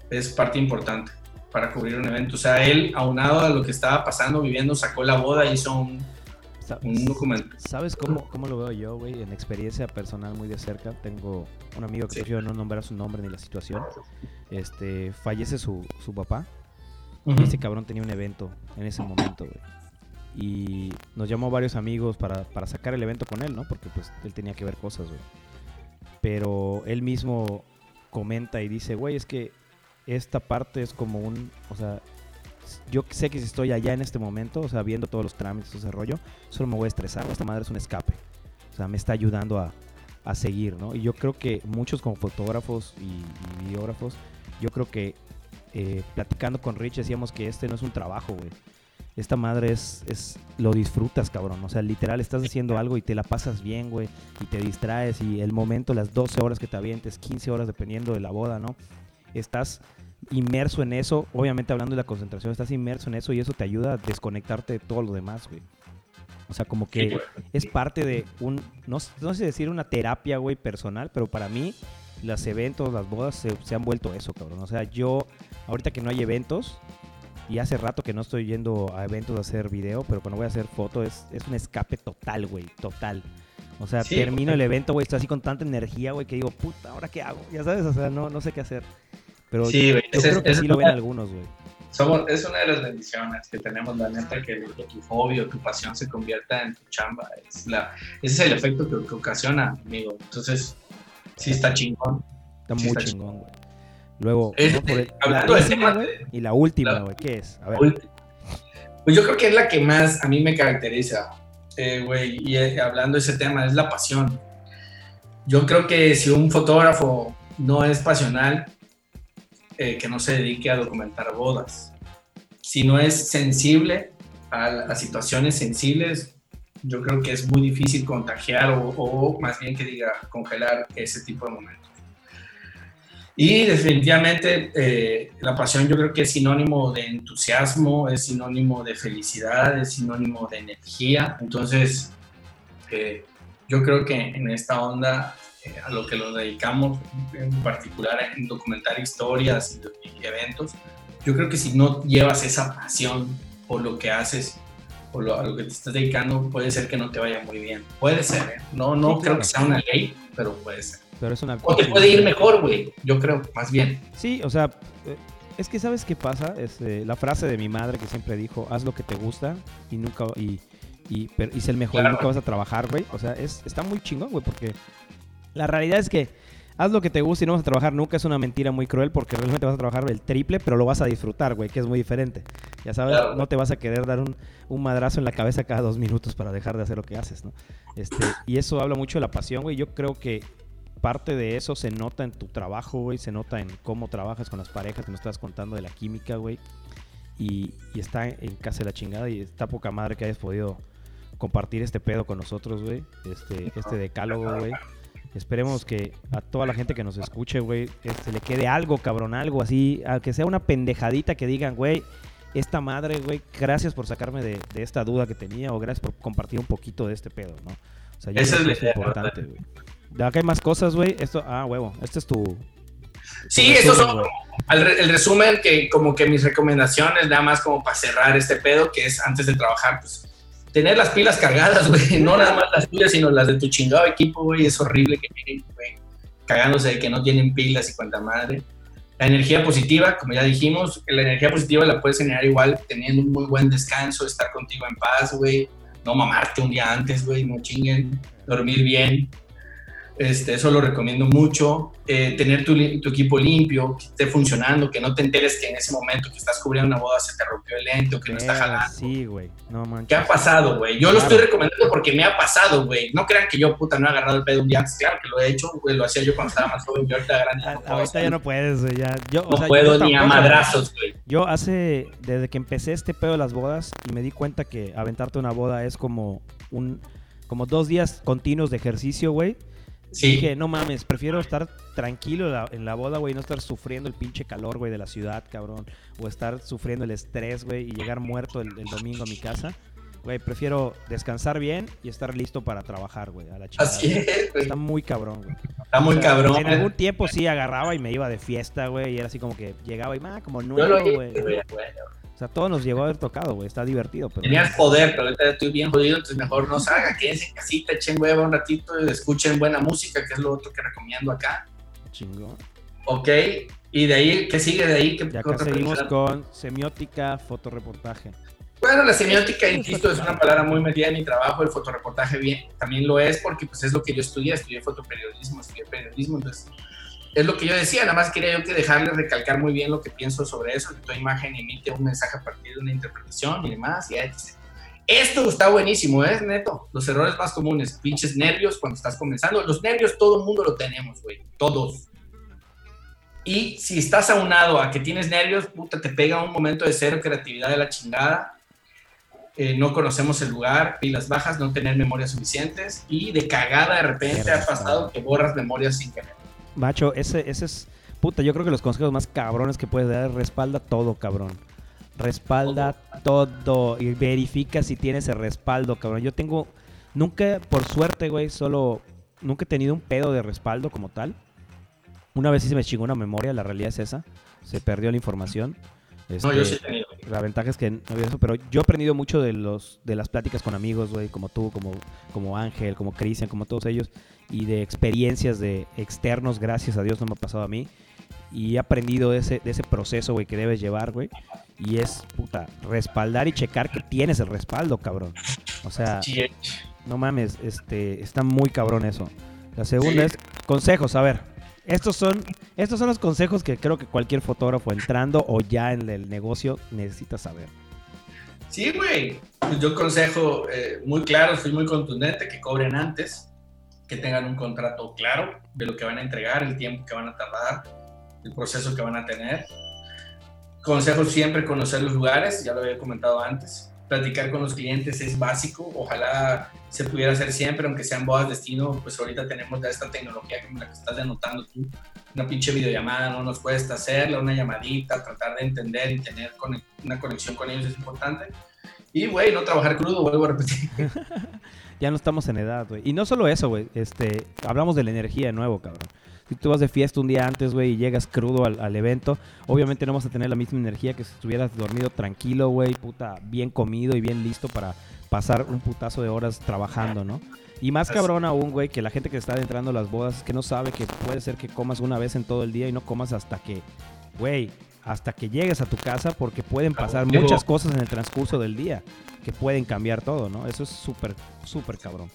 es parte importante para cubrir un evento. O sea, él, aunado a lo que estaba pasando, viviendo, sacó la boda, hizo un, un documento. ¿Sabes cómo, cómo lo veo yo, güey? En experiencia personal muy de cerca. Tengo un amigo que prefiero no nombrar su nombre ni la situación. Este, fallece su, su papá. Y ese cabrón tenía un evento en ese momento, güey. Y nos llamó varios amigos para, para sacar el evento con él, ¿no? Porque pues él tenía que ver cosas, güey. Pero él mismo comenta y dice, güey, es que esta parte es como un, o sea, yo sé que si estoy allá en este momento, o sea, viendo todos los trámites, ese rollo, solo me voy a estresar. Esta madre es un escape. O sea, me está ayudando a, a seguir, ¿no? Y yo creo que muchos como fotógrafos y, y videógrafos, yo creo que eh, platicando con Rich decíamos que este no es un trabajo, güey. Esta madre es, es, lo disfrutas, cabrón. O sea, literal, estás haciendo algo y te la pasas bien, güey. Y te distraes y el momento, las 12 horas que te avientes, 15 horas dependiendo de la boda, ¿no? Estás inmerso en eso, obviamente hablando de la concentración, estás inmerso en eso y eso te ayuda a desconectarte de todo lo demás, güey. O sea, como que es parte de un, no, no, sé decir una terapia, güey, personal, pero para mí los eventos, las bodas se, se, han vuelto eso, cabrón. O sea, yo, ahorita que no hay eventos, y hace rato que no estoy yendo a eventos a hacer video, pero cuando voy a hacer foto es, es un escape total, güey, total. O sea, sí, termino porque... el evento, güey, estoy así con tanta energía, güey, que digo, puta, ¿ahora qué hago? Ya sabes, o sea, no, no sé qué hacer. Pero sí, yo, güey, yo ese, creo que ese sí es lo ven una- algunos, güey. Somos, es una de las bendiciones que tenemos, la neta, que, que tu hobby o tu pasión se convierta en tu chamba. Es la, ese es el efecto que, que ocasiona, amigo. Entonces, sí está chingón. Está Sí, muy está chingón, güey. Luego, Este, hablando la de güey, de- y la última, güey, ¿qué es? A ver, Pues yo creo que es la que más a mí me caracteriza, eh, güey, y eh, hablando de ese tema, es la pasión. Yo creo que si un fotógrafo no es pasional, eh, que no se dedique a documentar bodas. Si no es sensible a, a situaciones sensibles, yo creo que es muy difícil contagiar o, o más bien que diga congelar ese tipo de momentos. Y definitivamente eh, la pasión yo creo que es sinónimo de entusiasmo, es sinónimo de felicidad, es sinónimo de energía. Entonces, eh, yo creo que en esta onda eh, a lo que nos dedicamos, en particular en documentar historias y, y eventos, yo creo que si no llevas esa pasión por lo que haces, por lo, a lo que te estás dedicando, puede ser que no te vaya muy bien. Puede ser, ¿eh? No, no Sí, creo claro. que sea una ley, pero puede ser. pero es una... O te puede ir mejor, güey. Yo creo, más bien. Sí, o sea, eh, es que ¿sabes qué pasa? Es eh, la frase de mi madre que siempre dijo, haz lo que te gusta y nunca... Y, y, pero, y sé el mejor y Claro. nunca vas a trabajar, güey. O sea, es, está muy chingón, güey, porque la realidad es que haz lo que te guste y no vas a trabajar nunca es una mentira muy cruel porque realmente vas a trabajar el triple, pero lo vas a disfrutar, güey, que es muy diferente. Ya sabes, Claro. no te vas a querer dar un, un madrazo en la cabeza cada dos minutos para dejar de hacer lo que haces, ¿no? Este, y eso habla mucho de la pasión, güey. Yo creo que parte de eso se nota en tu trabajo, güey, se nota en cómo trabajas con las parejas que nos estás contando de la química, güey. Y, y está en casa de la chingada y está poca madre que hayas podido compartir este pedo con nosotros, güey. Este, este decálogo, güey. Esperemos que a toda la gente que nos escuche, güey, este, le quede algo, cabrón, algo así, aunque sea una pendejadita que digan, güey, esta madre, güey, gracias por sacarme de, de esta duda que tenía o gracias por compartir un poquito de este pedo, ¿no? O sea, yo Esa creo es que es importante, güey. Acá hay más cosas, güey. Esto, ah, huevo, este es tu... Sí, resumen, son el resumen que como que mis recomendaciones, nada más como para cerrar este pedo, que es antes de trabajar, pues tener las pilas cargadas, güey, no nada más las tuyas, sino las de tu chingado equipo, güey, es horrible que lleguen, güey, cagándose de que no tienen pilas y cuanta madre. La energía positiva, como ya dijimos, la energía positiva la puedes generar igual teniendo un muy buen descanso, estar contigo en paz, güey, no mamarte un día antes, güey, no chinguen, dormir bien, este, eso lo recomiendo mucho. Eh, tener tu, equipo limpio, que esté funcionando, que no te enteres que en ese momento que estás cubriendo una boda se te rompió el lente o que no está Verga, jalando. Sí, güey. No ¿Qué ha pasado, güey? Yo lo estoy recomendando porque me ha pasado, güey. No crean que yo, puta, no he agarrado el pedo un día antes. Claro que lo he hecho, güey. Lo hacía yo cuando estaba más joven. Yo ahorita grande. A- no puedo, Ahorita ya no puedes, güey. O No yo puedo ni a madrazos, güey. Yo hace, desde que empecé este pedo de las bodas y me di cuenta que aventarte una boda es como un, como dos días continuos de ejercicio, güey. Sí. Dije, no mames, prefiero estar tranquilo en la, en la boda, güey, no estar sufriendo el pinche calor, güey, de la ciudad, cabrón. O estar sufriendo el estrés, güey, y llegar muerto el, el domingo a mi casa. Güey, prefiero descansar bien y estar listo para trabajar, güey, a la chingada. Así es, güey. Está muy cabrón, güey. Está muy O sea, cabrón. En algún tiempo sí agarraba y me iba de fiesta, güey, y era así como que llegaba y, ah, como nuevo, güey. O sea, todos nos llegó a haber tocado, güey. Está divertido, pero. Tenías poder, pero ahorita estoy bien jodido, entonces mejor no salga, quédense en casita, echen hueva un ratito y escuchen buena música, que es lo otro que recomiendo acá. Chingón. Ok, y de ahí, ¿qué sigue de ahí? ¿Qué Y acá seguimos con semiótica, fotoreportaje. Bueno, la semiótica, insisto, es una palabra muy metida en mi trabajo, el fotoreportaje bien, también lo es porque pues es lo que yo estudié, estudié fotoperiodismo, estudié periodismo, entonces es lo que yo decía, nada más quería yo que dejarle recalcar muy bien lo que pienso sobre eso, que tu imagen emite un mensaje a partir de una interpretación y demás, y etc. Esto está buenísimo, es neto. Los errores más comunes, pinches nervios cuando estás comenzando. Los nervios todo el mundo lo tenemos, güey. Todos. Y si estás aunado a que tienes nervios, puta, te pega un momento de cero creatividad de la chingada. Eh, no conocemos el lugar, pilas bajas, no tener memorias suficientes y de cagada de repente ha pasado que borras memorias sin querer. Macho, ese, ese es. Puta, yo creo que los consejos más cabrones que puedes dar es respalda todo, cabrón. Respalda todo. Y verifica si tienes el respaldo, cabrón. Yo tengo. Nunca, por suerte, güey, solo. Nunca he tenido un pedo de respaldo como tal. Una vez sí se me chingó una memoria, la realidad es esa. Se perdió la información. No, yo sí Este, he tenido. La ventaja es que no había eso, pero yo he aprendido mucho de los de las pláticas con amigos, güey, como tú, como, como Ángel, como Cristian, como todos ellos, y de experiencias de externos, gracias a Dios no me ha pasado a mí. Y he aprendido de ese, de ese proceso, güey, que debes llevar, güey. Y es, puta, respaldar y checar que tienes el respaldo, cabrón. O sea, no mames, este, está muy cabrón eso. La segunda es consejos, a ver. Estos son, estos son los consejos que creo que cualquier fotógrafo entrando o ya en el negocio necesita saber. Sí, güey. Pues yo consejo eh, muy claro, soy muy contundente, que cobren antes, que tengan un contrato claro de lo que van a entregar, el tiempo que van a tardar, el proceso que van a tener. Consejo siempre conocer los lugares, ya lo había comentado antes. Platicar con los clientes es básico, ojalá se pudiera hacer siempre, aunque sean bodas destino, pues ahorita tenemos ya esta tecnología como la que estás denotando tú. Una pinche videollamada no nos cuesta hacerla, una llamadita, tratar de entender y tener una conexión con ellos es importante. Y, güey, no trabajar crudo, vuelvo a repetir. Ya no estamos en edad, güey. Y no solo eso, güey. Este, hablamos de la energía de nuevo, cabrón. Si tú vas de fiesta un día antes, güey, y llegas crudo al, al evento, obviamente no vas a tener la misma energía que si estuvieras dormido tranquilo, güey, puta, bien comido y bien listo para pasar un putazo de horas trabajando, ¿no? Y más cabrón aún, güey, que la gente que está entrando a las bodas es que no sabe que puede ser que comas una vez en todo el día y no comas hasta que, güey, hasta que llegues a tu casa porque pueden pasar muchas cosas en el transcurso del día que pueden cambiar todo, ¿no? Eso es súper, súper cabrón.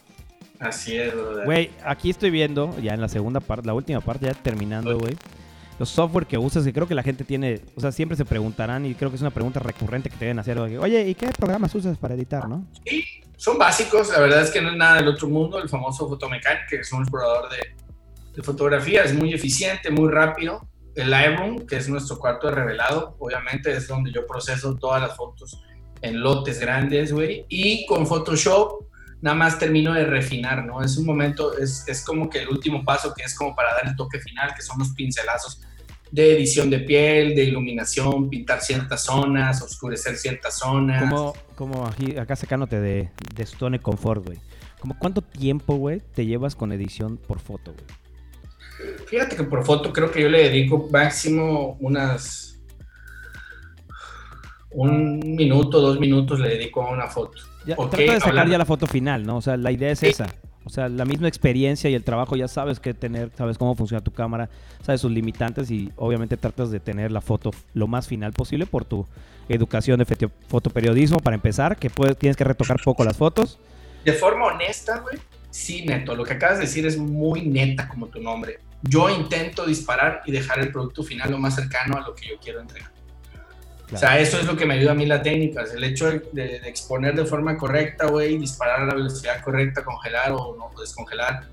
Así es, brother. Güey, aquí estoy viendo, ya en la segunda parte, la última parte, ya terminando, güey. Los software que usas, que creo que la gente tiene, o sea, siempre se preguntarán y creo que es una pregunta recurrente que te deben hacer. Oye, ¿y qué programas usas para editar, no? Sí, son básicos, la verdad es que no es nada del otro mundo. El famoso Photomecan, que es un explorador de, de fotografía, es muy eficiente, muy rápido. El Lightroom, que es nuestro cuarto de revelado, obviamente es donde yo proceso todas las fotos en lotes grandes, güey. Y con Photoshop nada más termino de refinar, ¿no? Es un momento, es, es, como que el último paso que es como para dar el toque final, que son los pincelazos de edición de piel, de iluminación, pintar ciertas zonas, oscurecer ciertas zonas. Como, como aquí, acá sacándote de, de Stone Comfort, güey. Como cuánto tiempo, güey, te llevas con edición por foto, güey? Fíjate que por foto creo que yo le dedico máximo unas un minuto, dos minutos le dedico a una foto. Ya, okay, trata de sacar hablando. ya la foto final, ¿no? O sea, la idea es sí. esa. O sea, la misma experiencia y el trabajo ya sabes qué tener, sabes cómo funciona tu cámara, sabes sus limitantes y obviamente tratas de tener la foto lo más final posible por tu educación de fotoperiodismo para empezar, que puedes, tienes que retocar poco las fotos. De forma honesta, güey, sí, neto, lo que acabas de decir es muy neta como tu nombre. Yo intento disparar y dejar el producto final lo más cercano a lo que yo quiero entregar. Claro. O sea, eso es lo que me ayuda a mí la técnica, el hecho de, de, de exponer de forma correcta, güey, disparar a la velocidad correcta, congelar o no descongelar,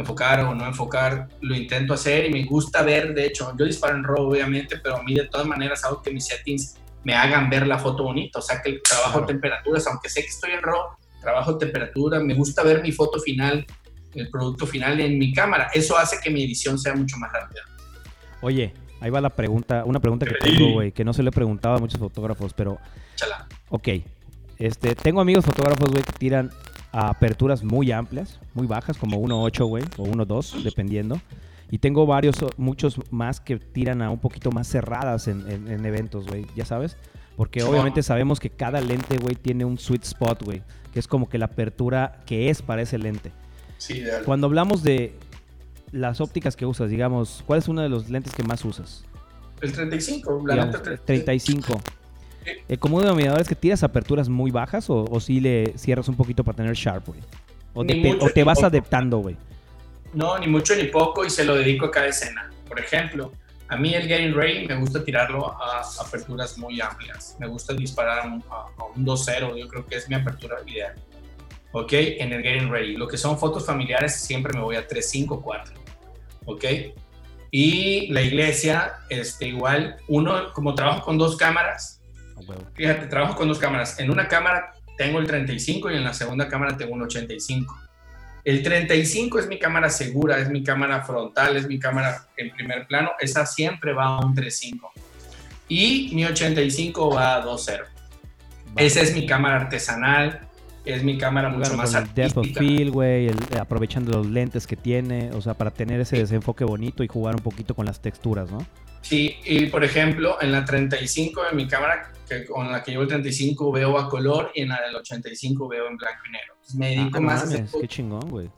enfocar o no enfocar, lo intento hacer y me gusta ver, de hecho, yo disparo en RAW obviamente, pero a mí de todas maneras hago que mis settings me hagan ver la foto bonita, o sea, que trabajo claro. temperaturas, aunque sé que estoy en RAW, trabajo temperatura, me gusta ver mi foto final, el producto final en mi cámara, eso hace que mi edición sea mucho más rápida. Oye, Ahí va la pregunta, una pregunta que tengo, güey, que no se le he preguntado a muchos fotógrafos, pero... Chala. Ok. Este, tengo amigos fotógrafos, güey, que tiran a aperturas muy amplias, muy bajas, como 1.8, güey, o 1.2, dependiendo. Y tengo varios, muchos más que tiran a un poquito más cerradas en, en, en eventos, güey, ya sabes. Porque obviamente sabemos que cada lente, güey, tiene un sweet spot, güey, que es como que la apertura que es para ese lente. Sí, Cuando hablamos de las ópticas que usas, digamos, ¿cuál es uno de los lentes que más usas? El 35, la digamos, neta 35. Sí. ¿El común denominador es que tiras aperturas muy bajas o, o si sí le cierras un poquito para tener sharp, güey? ¿O, te, o te vas poco. adaptando, güey? No, ni mucho ni poco y se lo dedico a cada escena. Por ejemplo, a mí el Getting Ready me gusta tirarlo a aperturas muy amplias. Me gusta disparar a un, a un 2-0, yo creo que es mi apertura ideal. ¿Ok? En el Getting Ready. Lo que son fotos familiares siempre me voy a 3, 5, 4, ¿ok? Y la iglesia, este, igual, uno, como trabajo con dos cámaras, fíjate, trabajo con dos cámaras. En una cámara tengo el 35 y en la segunda cámara tengo un 85. El 35 es mi cámara segura, es mi cámara frontal, es mi cámara en primer plano. Esa siempre va a un 3.5. Y mi 85 va a 2.0. Esa es mi cámara artesanal, es mi cámara mucho claro, más con el depth of field, güey, aprovechando los lentes que tiene, o sea, para tener ese desenfoque bonito y jugar un poquito con las texturas, ¿no? Sí, y por ejemplo, en la 35 de mi cámara, que con la que llevo el 35 veo a color y en la del 85 veo en blanco y negro. Entonces me dedico ah, más mames, a hacer qué chingón, güey.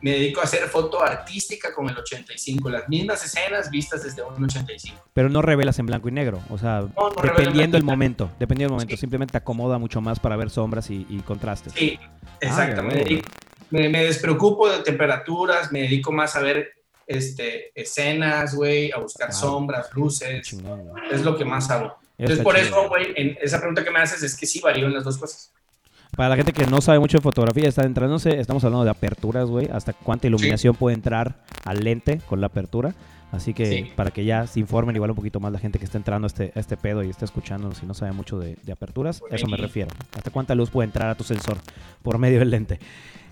Me dedico a hacer foto artística con el 85, las mismas escenas vistas desde un 85. Pero no revelas en blanco y negro, o sea, no, no dependiendo el momento, dependiendo del momento, sí. simplemente te acomoda mucho más para ver sombras y, y contrastes. Sí, exacto. Ah, me, dedico, me, me, despreocupo de temperaturas, me dedico más a ver este, escenas, güey, a buscar ah, sombras, luces. Es lo que más hago. Entonces, por eso, güey, esa pregunta que me haces es que sí varío en las dos cosas. Para la gente que no sabe mucho de fotografía, está entrándose, estamos hablando de aperturas, güey, hasta cuánta iluminación sí. puede entrar al lente con la apertura. Así que sí. para que ya se informen igual un poquito más la gente que está entrando a este, a este pedo y está escuchando, si no sabe mucho de, de aperturas, eso me refiero. Hasta cuánta luz puede entrar a tu sensor por medio del lente.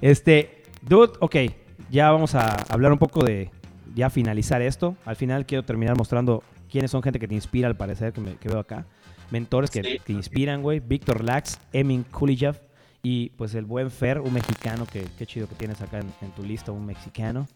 Este, dude, ok, ya vamos a hablar un poco de ya finalizar esto. Al final quiero terminar mostrando quiénes son gente que te inspira al parecer que, me, que veo acá. Mentores que sí. te inspiran, güey. Víctor Lax, Emin Kulijev, y pues el buen Fer, un mexicano, que qué chido que tienes acá en, en tu lista, un mexicano.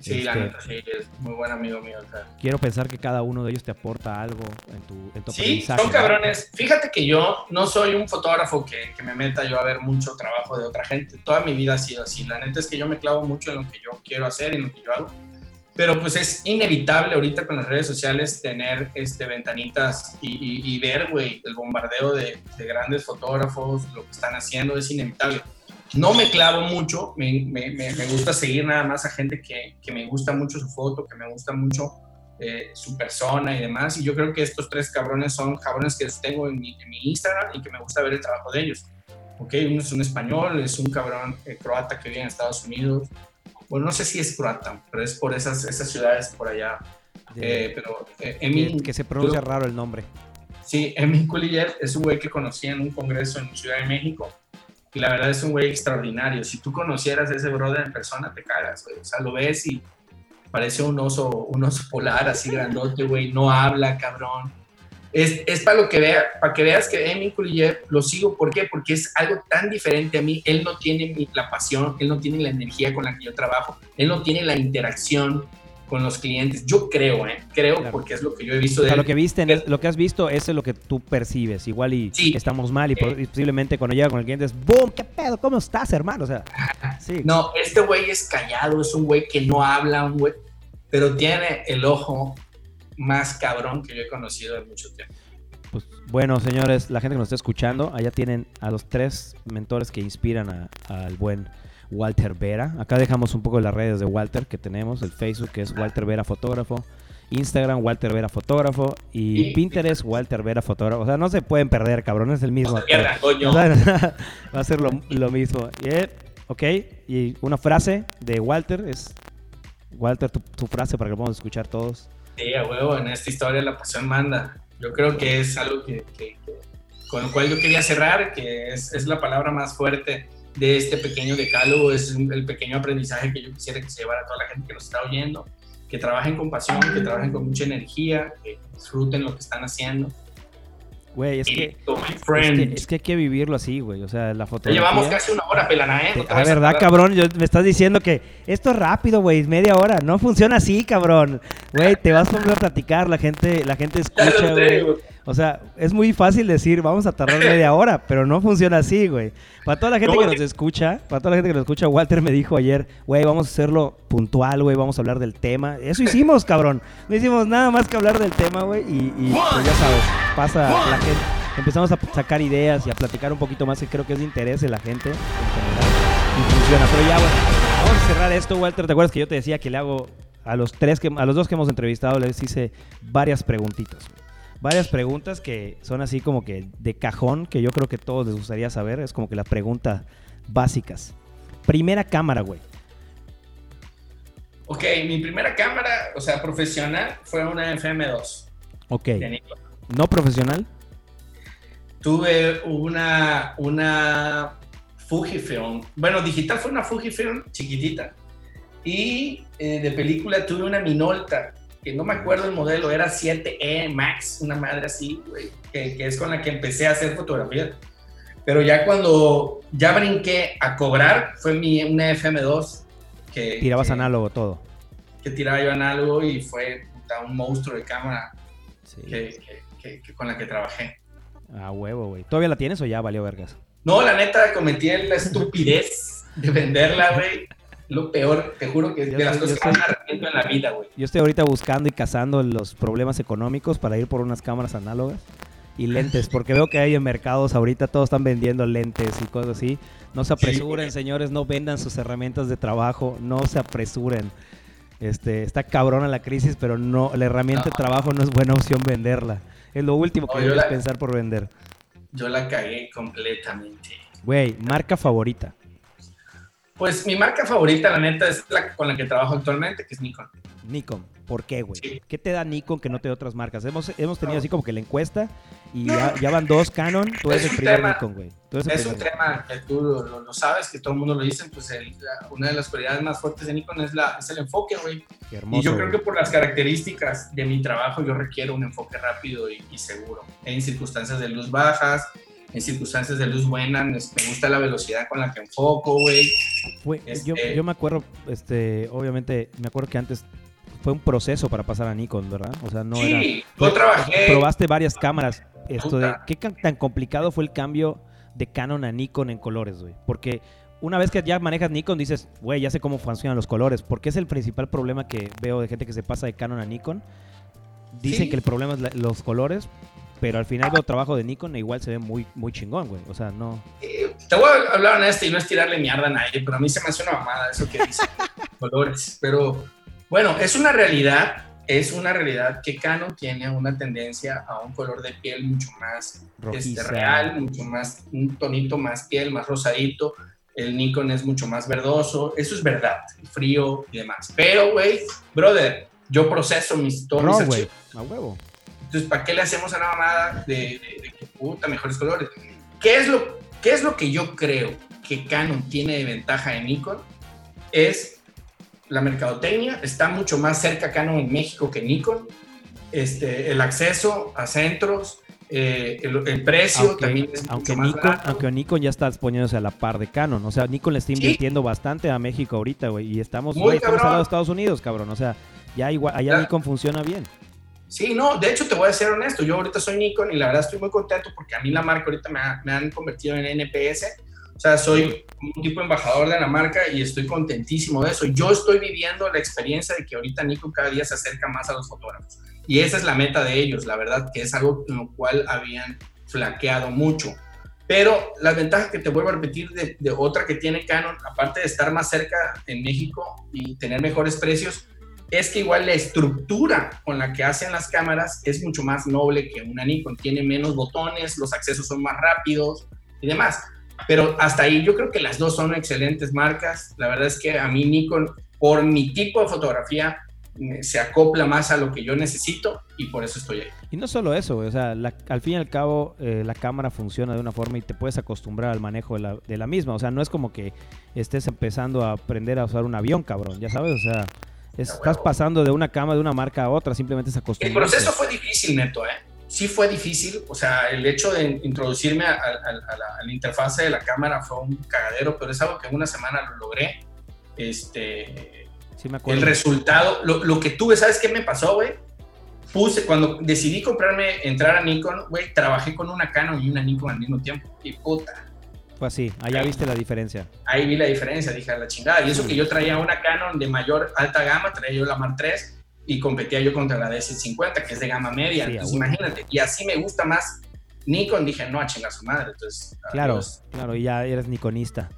Sí, este, la neta, sí, es muy buen amigo mío. O sea. Quiero pensar que cada uno de ellos te aporta algo en tu, en tu sí, son cabrones. Fíjate que yo no soy un fotógrafo que, que, me meta yo a ver mucho trabajo de otra gente. Toda mi vida ha sido así. La neta es que yo me clavo mucho en lo que yo quiero hacer y en lo que yo hago. Pero pues es inevitable ahorita con las redes sociales tener este, ventanitas y, y, y ver, güey, el bombardeo de, de, grandes fotógrafos, lo que están haciendo, es inevitable. no me clavo mucho, me, me, me, gusta seguir nada más a gente que, que, me gusta mucho su foto, que me gusta mucho eh, su persona y demás. Y yo creo que estos tres cabrones son cabrones que tengo en mi, en mi Instagram y que me gusta ver el trabajo de ellos. Ok, uno es un español, es un cabrón eh, croata que vive en Estados Unidos. Bueno, no sé si es croata, pero es por esas, esas ciudades por allá. Eh, pero Emin, que, se pronuncia raro el nombre. Sí, Emin Kuliller es un güey que conocí en un congreso en Ciudad de México y la verdad es un güey extraordinario. Si tú conocieras a ese brother en persona, te cagas, güey. O sea, lo ves y parece un oso, un oso polar así grandote, güey. No habla, cabrón. Es, es para lo que vea, para que veas que Emi Kuliyev lo sigo. ¿Por qué? Porque es algo tan diferente a mí. Él no tiene la pasión, él no tiene la energía con la que yo trabajo, él no tiene la interacción con los clientes. Yo creo, ¿eh? Creo porque es lo que yo he visto de Lo que, viste lo que has visto, es lo que tú percibes. Igual y estamos mal y, eh. posiblemente cuando llega con el cliente es ¡Boom! ¿Qué pedo? ¿Cómo estás, hermano? O sea, sí. No, este güey es callado, es un güey que no habla, un güey, pero tiene el ojo más cabrón que yo he conocido en mucho tiempo. Pues bueno, señores, la gente que nos está escuchando, allá tienen a los tres mentores que inspiran al buen Walter Vera. Acá dejamos un poco las redes de Walter que tenemos, el Facebook que es Walter Vera Fotógrafo, Instagram Walter Vera Fotógrafo y, Pinterest Walter Vera Fotógrafo. O sea, no se pueden perder, cabrón, es el mismo. va a ser lo, mismo. ok, y una frase de Walter es... Walter, tu, frase para que podamos escuchar todos. Sí, a huevo, en esta historia la pasión manda. Yo creo que es algo que, con lo cual yo quería cerrar, que es, es la palabra más fuerte de este pequeño decálogo, es el pequeño aprendizaje que yo quisiera que se llevara a toda la gente que nos está oyendo, que trabajen con pasión, que trabajen con mucha energía, que disfruten lo que están haciendo. Güey, es, que, es que, hay que vivirlo así, güey. O sea, la fotografía... Llevamos casi una hora, pelana, ¿eh? La verdad, cabrón, me estás diciendo que esto es rápido, güey, media hora. No funciona así, cabrón. Güey, te vas a poner a platicar, la gente, la gente escucha, güey. O sea, es muy fácil decir, vamos a tardar media hora, pero no funciona así, güey. Para toda la gente que nos escucha, para toda la gente que nos escucha, Walter me dijo ayer, güey, vamos a hacerlo puntual, güey, vamos a hablar del tema. Eso hicimos, cabrón. No hicimos nada más que hablar del tema, güey, y, y pues ya sabes, pasa la gente. Empezamos a sacar ideas y a platicar un poquito más, que creo que es de interés de la gente en general. Y funciona. Pero ya, bueno, vamos a cerrar esto, Walter. ¿Te acuerdas que yo te decía que le hago a los tres que, a los dos que hemos entrevistado, les hice varias preguntitas, güey? Varias preguntas que son así como que de cajón, que yo creo que todos les gustaría saber. Es como que las preguntas básicas. Primera cámara, güey. Ok, mi primera cámara, o sea, profesional, fue una FM2. Ok. ¿No profesional? Tuve una, una Fujifilm. Bueno, digital fue una Fujifilm chiquitita. Y eh, de película tuve una Minolta que no me acuerdo el modelo, era 7E Max, una madre así, güey, que, es con la que empecé a hacer fotografía. Pero ya cuando ya brinqué a cobrar, fue mi, una FM2. Que, Tirabas análogo todo. Que tiraba yo análogo y fue un monstruo de cámara que, con la que trabajé. Ah, huevo, güey. ¿Todavía la tienes o ya valió vergas? No, la neta cometí la estupidez de venderla, güey lo peor, te juro que es de las cosas que más arrepiento en la vida, güey. Yo estoy ahorita buscando y cazando los problemas económicos para ir por unas cámaras análogas y lentes, porque veo que hay en mercados ahorita todos están vendiendo lentes y cosas así. No se apresuren, señores, no vendan sus herramientas de trabajo, no se apresuren. Este, está cabrona la crisis, pero no, la herramienta de trabajo no es buena opción venderla. Es lo último que debes pensar por vender. Yo la cagué completamente. Güey, marca favorita. Pues mi marca favorita, la neta, es la con la que trabajo actualmente, que es Nikon. Nikon, ¿por qué, güey? ¿Qué te da Nikon que no te da otras marcas? Hemos, hemos tenido así como que la encuesta y ya, van dos Canon, tú eres el primer Nikon, güey. Es un tema que tú lo, sabes, que todo el mundo lo dice, pues una de las cualidades más fuertes de Nikon es, la, es el enfoque, güey. Y yo creo que por las características de mi trabajo yo requiero un enfoque rápido y, y seguro. En circunstancias de luz bajas, en circunstancias de luz buenas, me gusta la velocidad con la que enfoco, güey. este yo, me acuerdo, este, obviamente, me acuerdo que antes fue un proceso para pasar a Nikon, ¿verdad? O sea, no sí, yo trabajé. Probaste varias cámaras. Esto de, ¿Qué tan complicado fue el cambio de Canon a Nikon en colores, güey? Porque una vez que ya manejas Nikon, dices, güey, ya sé cómo funcionan los colores. Porque es el principal problema que veo de gente que se pasa de Canon a Nikon. Dicen que el problema es los colores, pero al final veo trabajo de Nikon e igual se ve muy, muy chingón, güey. O sea, no. Eh, te voy a hablar honesto y no es tirarle mierda a nadie, pero a mí se me hace una mamada eso que dice colores. Pero bueno, es una realidad, es una realidad que Canon tiene una tendencia a un color de piel mucho más este, real, mucho más, un tonito más piel, más rosadito. El Nikon es mucho más verdoso, eso es verdad, frío y demás. Pero, güey, brother, yo proceso mis tonos. No, güey, a huevo. Entonces, ¿para qué le hacemos a la mamada de, de, que puta, mejores colores? ¿Qué es, lo, ¿Qué es lo que yo creo que Canon tiene de ventaja en Nikon? Es la mercadotecnia, está mucho más cerca Canon en México que Nikon. Este, el acceso a centros, eh, el, precio también es aunque Nikon, aunque Nikon ya está poniéndose a la par de Canon, o sea, Nikon le está invirtiendo bastante a México ahorita, güey, y estamos, güey, estamos al lado de Estados Unidos, cabrón, o sea, ya igual, allá Nikon funciona bien. Sí, no, de hecho te voy a ser honesto, yo ahorita soy Nikon y la verdad estoy muy contento porque a mí la marca ahorita me, me han convertido en NPS, o sea, soy un tipo embajador de la marca y estoy contentísimo de eso. Yo estoy viviendo la experiencia de que ahorita Nikon cada día se acerca más a los fotógrafos. Y esa es la meta de ellos, la verdad, que es algo en lo cual habían flaqueado mucho. Pero la ventaja que te vuelvo a repetir de, otra que tiene Canon, aparte de estar más cerca en México y tener mejores precios, es que igual la estructura con la que hacen las cámaras es mucho más noble que una Nikon. Tiene menos botones, los accesos son más rápidos y demás. Pero hasta ahí yo creo que las dos son excelentes marcas. La verdad es que a mí Nikon, por mi tipo de fotografía, se acopla más a lo que yo necesito y por eso estoy ahí. Y no solo eso, o sea, al fin y al cabo eh, la cámara funciona de una forma y te puedes acostumbrar al manejo de la, de la, misma, o sea, no es como que estés empezando a aprender a usar un avión, cabrón, ya sabes, o sea, estás pasando de una cámara de una marca a otra, simplemente se acostumbra. El proceso fue difícil, Neto, ¿eh? Sí fue difícil, o sea, el hecho de introducirme a, la, interfase de la cámara fue un cagadero, pero es algo que en una semana lo logré. Este, sí me acuerdo. El resultado, lo, lo que tuve, ¿sabes qué me pasó, güey? Puse, cuando decidí comprarme, entrar a Nikon, güey, trabajé con una Canon y una Nikon al mismo tiempo. Y puta, fue así, allá viste la diferencia. Ahí vi la diferencia, dije a la chingada. Y eso que yo traía una Canon de mayor alta gama, traía yo la Mark III y competía yo contra la DS50, que es de gama media. entonces imagínate, y así me gusta más Nikon, dije, no, a chingar su madre. Entonces, claro, claro, y ya eres nikonista.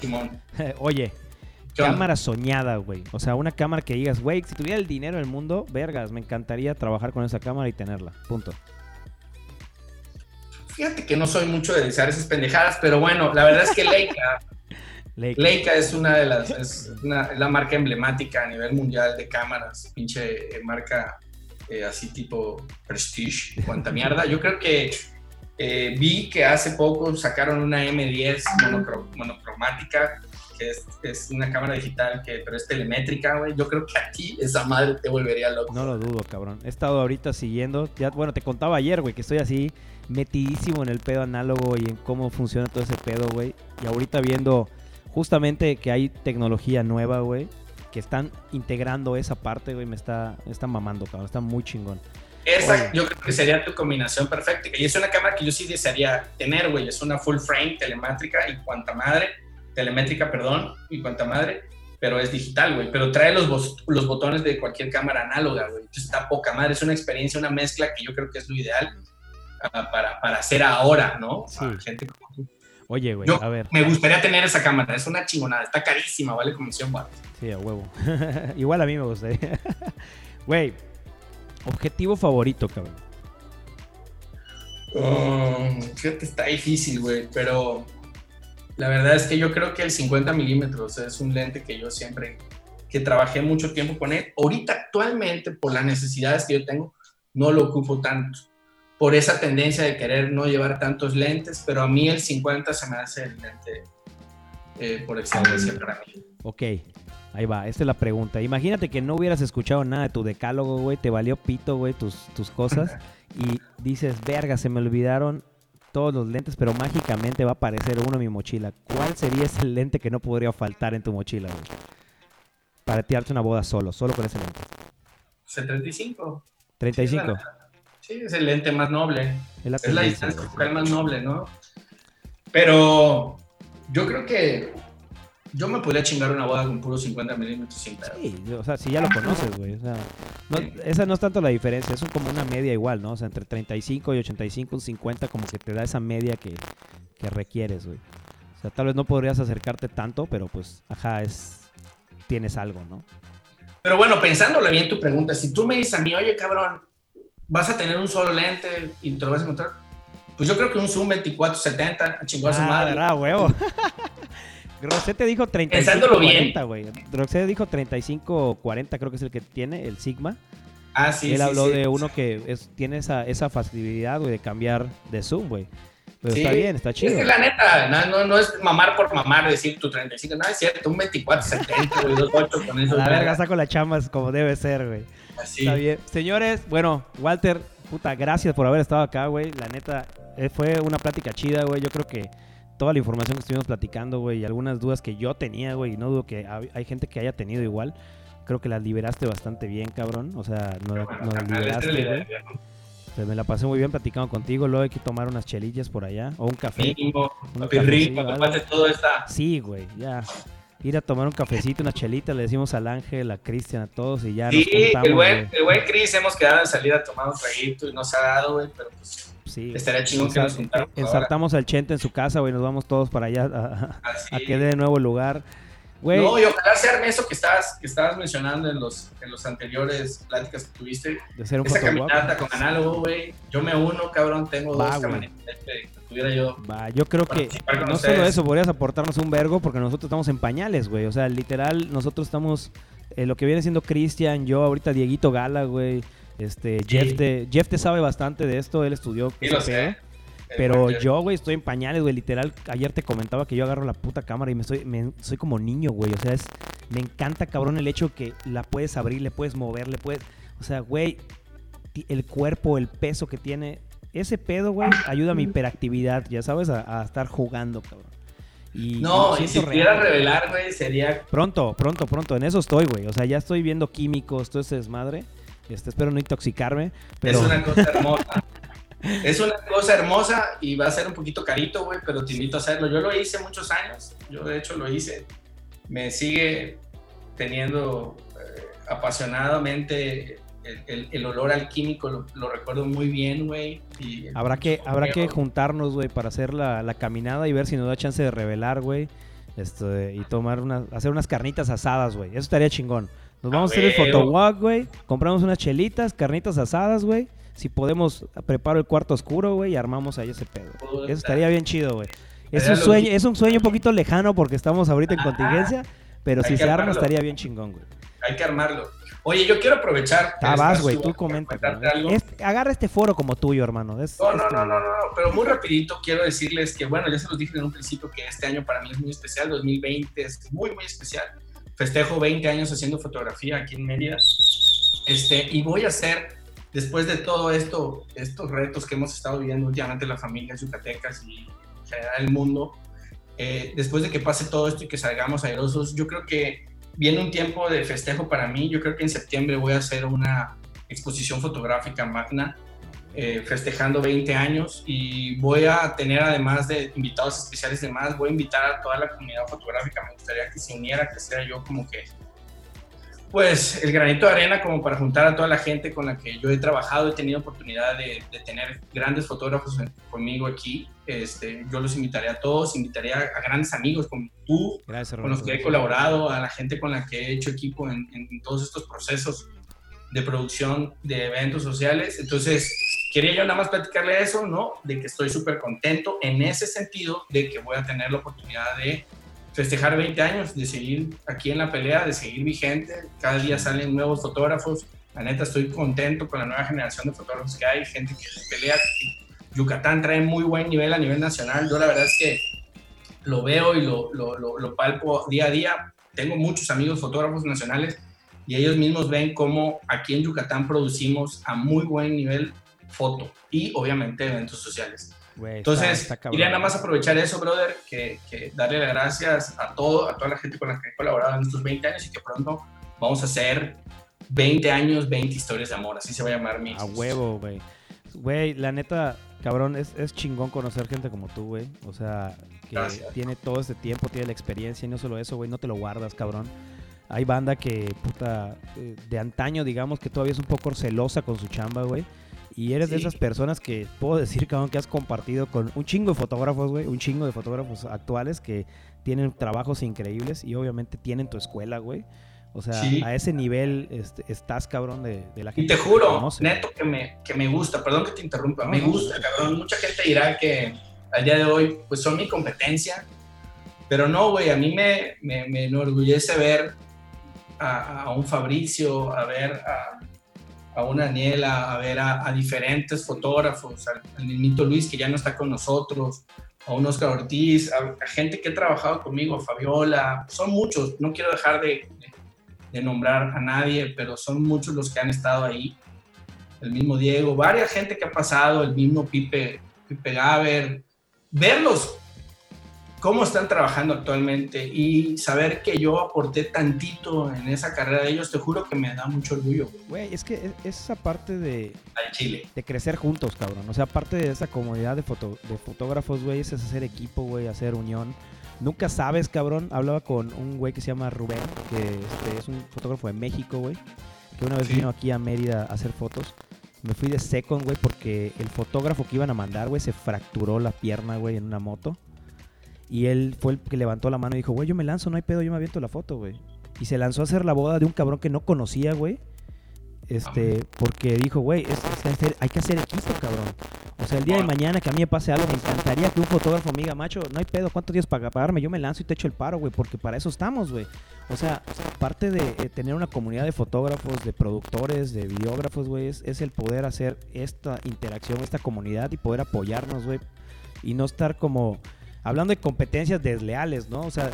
Simón. Oye, cámara soñada, güey. O sea, una cámara que digas, güey, si tuviera el dinero del mundo, vergas, me encantaría trabajar con esa cámara y tenerla. Punto. Fíjate que no soy mucho de desear esas pendejadas, pero bueno, la verdad es que Leica, Leica. es una de las, es la marca emblemática a nivel mundial de cámaras, pinche eh, marca eh, así tipo Prestige, cuanta mierda. Yo creo que eh, vi que hace poco sacaron una M10 monocromática, que es, es, una cámara digital, que, pero es telemétrica, güey. Yo creo que a ti esa madre te volvería loco. No lo dudo, cabrón. He estado ahorita siguiendo, ya, bueno, te contaba ayer, güey, que estoy así metidísimo en el pedo análogo y en cómo funciona todo ese pedo, güey. Y ahorita viendo justamente que hay tecnología nueva, güey, que están integrando esa parte, güey, me está, está mamando, cabrón. Está muy chingón. Esa yo creo que sería tu combinación perfecta. Y es una cámara que yo sí desearía tener, güey. Es una full frame telemátrica y cuanta madre, telemétrica, perdón, y cuanta madre, pero es digital, güey. Pero trae los, los botones de cualquier cámara análoga, güey. Entonces está poca madre. Es una experiencia, una mezcla que yo creo que es lo ideal para, para hacer ahora, ¿no? Sí. Gente Oye, güey, a ver. Me gustaría tener esa cámara, es una chingonada, está carísima, vale como 100 Sí, a huevo. Igual a mí me gustaría. Güey, objetivo favorito, cabrón. Um, fíjate, está difícil, güey, pero la verdad es que yo creo que el 50 milímetros es un lente que yo siempre, que trabajé mucho tiempo con él. Ahorita, actualmente, por las necesidades que yo tengo, no lo ocupo tanto por esa tendencia de querer no llevar tantos lentes, pero a mí el 50 se me hace el lente eh, por excelencia para mí. Ok, ahí va, esta es la pregunta. Imagínate que no hubieras escuchado nada de tu decálogo, güey, te valió pito, güey, tus, tus cosas, y dices, verga, se me olvidaron todos los lentes, pero mágicamente va a aparecer uno en mi mochila. ¿Cuál sería ese lente que no podría faltar en tu mochila, güey? Para tirarte una boda solo, solo con ese lente. 75. 35. Sí, es el lente más noble. Es la, distancia focal más noble, ¿no? Pero yo creo que yo me podría chingar una boda con puro 50 milímetros sin pedo. Sí, o sea, si ya lo conoces, güey. O sea, no, esa no es tanto la diferencia, es como una media igual, ¿no? O sea, entre 35 y 85, 50, como que te da esa media que, que requieres, güey. O sea, tal vez no podrías acercarte tanto, pero pues, ajá, es. Tienes algo, ¿no? Pero bueno, pensándole bien tu pregunta, si tú me dices a mí, oye, cabrón, vas a tener un solo lente y te lo vas a encontrar, pues yo creo que un Zoom 2470, chingó a su Ah, madre. ¿verdad, huevo? Rosette dijo 35 Pensándolo bien. 40, güey. Rosette dijo 35 40, creo que es el que tiene, el Sigma. Ah, sí, Él sí, habló sí. de uno que es, tiene esa, esa facilidad, güey, de cambiar de zoom, güey. Pero Sí. está bien, está chido. Es que la neta, no, no, no es mamar por mamar, decir tu 35, no es cierto, un 2470, güey, 28 con eso. la verga saco las chamas como debe ser, güey. Así. Está bien. Señores, bueno, Walter, puta, gracias por haber estado acá, güey. La neta, eh, fue una plática chida, güey. Yo creo que toda la información que estuvimos platicando, güey, y algunas dudas que yo tenía, güey, y no dudo que hay gente que haya tenido igual. Creo que las liberaste bastante bien, cabrón. O sea, no, Bueno, liberaste, es la güey. idea, ¿no? O sea, me la pasé muy bien platicando contigo. Luego hay que tomar unas chelillas por allá. O un café. Mínimo, Un papi rico, todo. Sí, güey, ya. Ir a tomar un cafecito, una chelita, le decimos al Ángel, a Cristian, a todos y ya Sí, nos juntamos, el buen, el buen Chris, hemos quedado en salir a tomar un traguito y nos ha dado, güey, pero pues Sí. estaría chingón que nos juntáramos ahora. Ensartamos al Chente en su casa, güey, nos vamos todos para allá a, a que dé de nuevo lugar. No, y ojalá se arme eso que estabas, que estabas mencionando en los, en los anteriores pláticas que tuviste. de ser un Esa caminata con análogo, güey. Yo me uno, cabrón. Tengo Va, dos camionetas que tuviera yo. Va, yo creo que no solo eso, podrías aportarnos un vergo porque nosotros estamos en pañales, güey. O sea, literal, nosotros estamos, eh, lo que viene siendo Cristian, yo ahorita Dieguito Gala, güey. Este, Jeff, te, Jeff te sabe bastante de esto, él estudió Sí, lo pedo. sé. Pero yo, güey, estoy en pañales, güey. Literal, ayer te comentaba que yo agarro la puta cámara y me estoy, me- soy como niño, güey. O sea, es, me encanta, cabrón, el hecho que la puedes abrir, le puedes mover, le puedes... O sea, güey, el cuerpo, el peso que tiene. Ese pedo, güey, ayuda a mi hiperactividad, ya sabes, a, a estar jugando, cabrón. Y No, y si pudiera revelar, güey, sería. Pronto, pronto, pronto. En eso estoy, güey. O sea, ya estoy viendo químicos, todo ese desmadre. Este, espero no intoxicarme. Pero Es una cosa hermosa. es una cosa hermosa y va a ser un poquito carito, güey, pero te invito a hacerlo. Yo lo hice muchos años. Yo, de hecho, lo hice. Me sigue teniendo eh, apasionadamente el, el- el olor al químico. Lo, lo recuerdo muy bien, güey. y- Habrá que, habrá que juntarnos, güey, para hacer la, la caminada y ver si nos da chance de revelar, güey. Este, y tomar unas, hacer unas carnitas asadas, güey. Eso estaría chingón. Nos vamos a, A hacer el photowalk, güey. Compramos unas chelitas, carnitas asadas, güey. Si podemos, preparo el cuarto oscuro, güey, y armamos ahí ese pedo. Eso estaría bien chido, güey. Es un sueño, es un sueño un poquito lejano porque estamos ahorita en contingencia, pero Hay si se arma armarlo. estaría bien chingón, güey. Hay que armarlo. Oye, yo quiero aprovechar. que Ah, güey, tú comenta. agarra este foro como tuyo, hermano. Es- No, es no, tu- no, no, no, no, pero muy rapidito quiero decirles que, bueno, ya se los dije en un principio que este año para mí es muy especial, 2020 es muy, muy especial. Festejo 20 años haciendo fotografía aquí en Mérida. Este, y voy a hacer, después de todo esto, estos retos que hemos estado viviendo últimamente las familias yucatecas y en general el mundo, eh, después de que pase todo esto y que salgamos airosos, yo creo que viene un tiempo de festejo para mí. Yo creo que en septiembre voy a hacer una exposición fotográfica magna eh, festejando 20 años y voy a tener además de invitados especiales de más, voy a invitar a toda la comunidad fotográfica, me gustaría que se uniera, que sea yo como que pues el granito de arena como para juntar a toda la gente con la que yo he trabajado, he tenido oportunidad de, de tener grandes fotógrafos en- conmigo aquí, este, yo los invitaré a todos, invitaré a, a grandes amigos como tú, Gracias, con los que he colaborado, a la gente con la que he hecho equipo en, en todos estos procesos de producción de eventos sociales. Entonces, quería yo nada más platicarle eso, ¿no? De que estoy súper contento en ese sentido de que voy a tener la oportunidad de festejar 20 años, de seguir aquí en la pelea, de seguir vigente. Cada día salen nuevos fotógrafos. La neta, estoy contento con la nueva generación de fotógrafos que hay, gente que pelea. Yucatán trae muy buen nivel a nivel nacional. Yo la verdad es que lo veo y lo, lo, lo, lo palpo día a día. Tengo muchos amigos fotógrafos nacionales y ellos mismos ven cómo aquí en Yucatán producimos a muy buen nivel foto y obviamente eventos sociales. Está- Entonces, está cabrón. quería nada más aprovechar eso, brother, que, que darle las gracias a todo, a toda la gente con la que he colaborado en estos 20 años y que pronto vamos a hacer 20 años, 20 historias de amor, así se va a llamar mi A huevo, güey. Güey, la neta, cabrón, es, es chingón conocer gente como tú, güey. O sea, que Gracias. tiene todo este tiempo, tiene la experiencia y no solo eso, güey, no te lo guardas, cabrón. Hay banda que, puta, eh, de antaño, digamos, que todavía es un poco celosa con su chamba, güey. Y eres de esas personas que puedo decir, cabrón, que has compartido con un chingo de fotógrafos, güey. Un chingo de fotógrafos actuales que tienen trabajos increíbles y obviamente tienen tu escuela, güey. O sea, Sí. a ese nivel este, estás, cabrón, de, de la Y gente. te que juro, neto, que me, que me gusta, perdón que te interrumpa, No, me no. gusta, cabrón. Mucha gente dirá que al día de hoy, pues son mi competencia, pero no, güey, a mí me, me, me enorgullece ver a, a un Fabricio, a ver a, a una Daniela, a ver a, diferentes fotógrafos, al, al mismito Luis que ya no está con nosotros, a un Oscar Ortiz, a, gente que ha trabajado conmigo, a Fabiola, son muchos, no quiero dejar de, de- de nombrar a nadie, pero son muchos los que han estado ahí. El mismo Diego, varias gente que ha pasado, el mismo Pipe, Pipe Gaber, verlos cómo están trabajando actualmente y saber que yo aporté tantito en esa carrera de ellos, te juro que me da mucho orgullo güey, es que es- esa parte de, al Chile. de crecer juntos, cabrón. O sea, aparte de esa comunidad de, foto- de fotógrafos, güey, es hacer equipo, güey, hacer unión. Nunca sabes, cabrón. Hablaba con un güey que se llama Rubén, que este, es un fotógrafo de México, güey, que una vez Sí. vino aquí a Mérida a hacer fotos. Me fui de second, güey, porque el fotógrafo que iban a mandar, güey, se fracturó la pierna, güey, en una moto. Y él fue el que levantó la mano y dijo, güey, yo me lanzo, no hay pedo, yo me aviento la foto, güey. Y se lanzó a hacer la boda de un cabrón que no conocía, güey. Este, porque dijo, güey, es- es que hacer- hay que hacer equipo, cabrón. O sea, el día de mañana que a mí me pase algo, me encantaría que un fotógrafo me diga, macho, no hay pedo, ¿cuántos días para pagarme? Yo me lanzo y te echo el paro, güey, porque para eso estamos, güey. O sea, parte de eh, tener una comunidad de fotógrafos, de productores, de videógrafos, güey, es, es el poder hacer esta interacción, esta comunidad y poder apoyarnos, güey. Y no estar como hablando de competencias desleales, ¿no? O sea,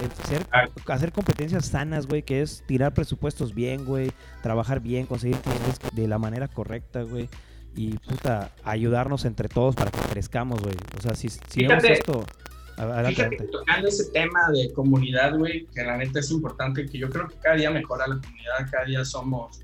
hacer competencias sanas, güey, que es tirar presupuestos bien, güey, trabajar bien, conseguir clientes de la manera correcta, güey. Y puta, ayudarnos entre todos para que crezcamos, güey. O sea, si, si vemos esto. Adelante, Fíjate, adelante. tocando ese tema de comunidad, güey, que la neta es importante, que yo creo que cada día mejora la comunidad, cada día somos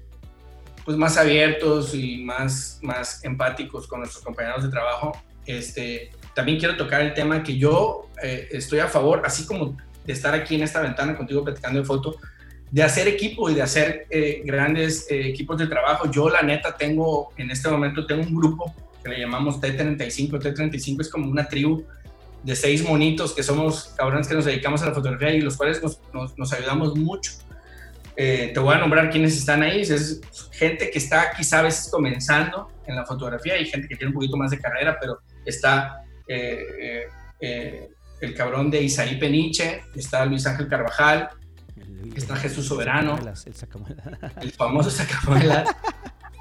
pues más abiertos y más, más empáticos con nuestros compañeros de trabajo. Este, también quiero tocar el tema que yo eh, estoy a favor, así como de estar aquí en esta ventana contigo platicando de foto, de hacer equipo y de hacer eh, grandes eh, equipos de trabajo. Yo la neta tengo, en este momento tengo un grupo que le llamamos T35. T35 es como una tribu de seis monitos que somos cabrones que nos dedicamos a la fotografía y los cuales nos, nos, nos ayudamos mucho. Eh, te voy a nombrar quiénes están ahí. Es gente que está quizá a veces comenzando en la fotografía y gente que tiene un poquito más de carrera, pero está eh, eh, el cabrón de Isaí Peniche, está Luis Ángel Carvajal, El- está Jesús Soberano. el famoso Sacamuelas.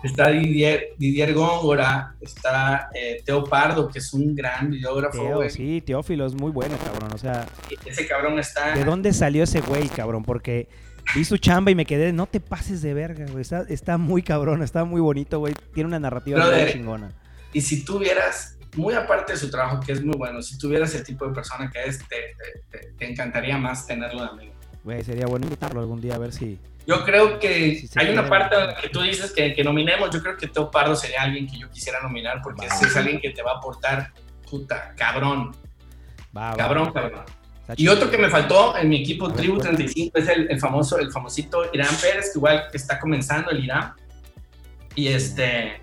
Está Didier, Didier Góngora, está eh, Teo Pardo, que es un gran videógrafo. Teo, güey. sí, Teófilo es muy bueno, cabrón. O sea, Ese cabrón está. ¿de dónde salió ese güey, cabrón? Porque vi su chamba y me quedé, no te pases de verga, güey. Está, está muy cabrón, está muy bonito, güey. Tiene una narrativa muy chingona. Y si tuvieras, muy aparte de su trabajo, que es muy bueno, si tuvieras el tipo de persona que es, te, te- encantaría más tenerlo de amigo. Güey, sería bueno invitarlo algún día a ver si. Yo creo que hay una parte en la que tú dices que, que nominemos. Yo creo que Teo Pardo sería alguien que yo quisiera nominar porque Va. es alguien que te va a aportar, puta, cabrón, Va, cabrón, va. cabrón. Y otro que me faltó en mi equipo Tribu cuéntame. 35 es el, el famoso, el famosito Irán Pérez, que igual está comenzando el Irán. Y este,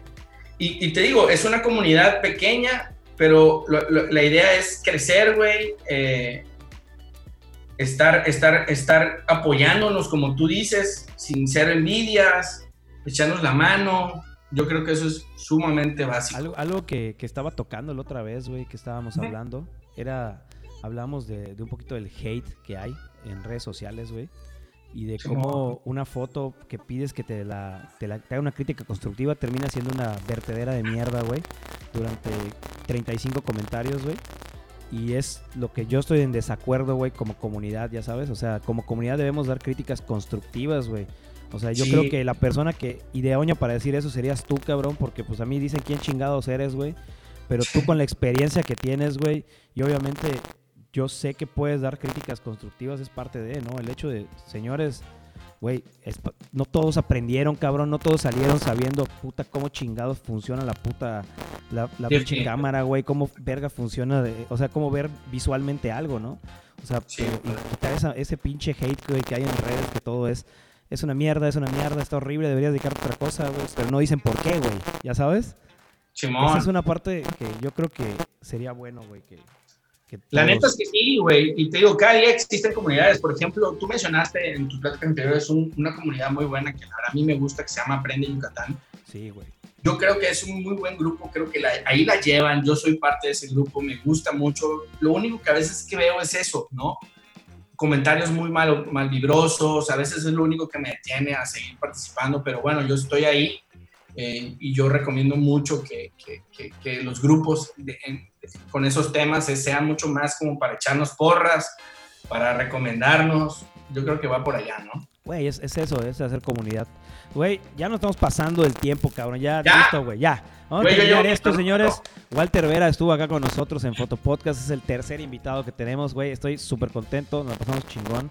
y, y te digo, es una comunidad pequeña, pero lo- lo- la idea es crecer, güey. eh, estar, estar, estar apoyándonos, como tú dices, sin ser envidias, echarnos la mano. Yo creo que eso es sumamente básico. Algo, algo que, que estaba tocando la otra vez, güey, que estábamos hablando, era, hablamos de, de un poquito del hate que hay en redes sociales, güey, y de cómo una foto que pides que te la, te la te haga una crítica constructiva termina siendo una vertedera de mierda, güey, durante 35 comentarios, güey. Y es lo que yo estoy en desacuerdo, güey, como comunidad, ya sabes. O sea, como comunidad debemos dar críticas constructivas, güey. O sea, yo Sí. creo que la persona que ideoña para decir eso serías tú, cabrón, porque pues a mí dicen quién chingados eres, güey. Pero tú con la experiencia que tienes, güey, y obviamente yo sé que puedes dar críticas constructivas, es parte de, ¿no? El hecho de, señores, güey, no todos aprendieron, cabrón, no todos salieron sabiendo, puta, cómo chingados funciona la puta, la, la Sí, pinche sí. cámara, güey, cómo verga funciona, de- o sea, cómo ver visualmente algo, ¿no? O sea, Sí, pero- y güey. quitar esa- ese pinche hate, güey, que hay en redes, que todo es, es una mierda, es una mierda, está horrible, deberías dedicarte a otra cosa, güey, pero no dicen por qué, güey, ¿ya sabes? Simón. Esa es una parte que yo creo que sería bueno, güey, que La neta es que sí, güey. Y te digo, cada día existen comunidades. Por ejemplo, tú mencionaste en tu plática anterior, es un- una comunidad muy buena que ahora a mí me gusta, que se llama Aprende Yucatán. Sí, güey. Yo creo que es un muy buen grupo, creo que la- ahí la llevan, yo soy parte de ese grupo, me gusta mucho. Lo único que a veces que veo es eso, ¿no? Comentarios muy mal, malvibrosos, a veces es lo único que me detiene a seguir participando, pero bueno, yo estoy ahí eh, y yo recomiendo mucho que, que- que- que los grupos de- en- con esos temas eh, sean mucho más como para echarnos porras, para recomendarnos. Yo creo que va por allá, ¿no? Güey, es, es eso, es hacer comunidad. Güey, ya nos estamos pasando el tiempo, cabrón. Ya, Ya. listo, güey, ya. Vamos Güey, a yo terminar llevo- esto, señores. Walter Vera estuvo acá con nosotros en Foto Podcast. Es el tercer invitado que tenemos, güey. Estoy súper contento, nos pasamos chingón.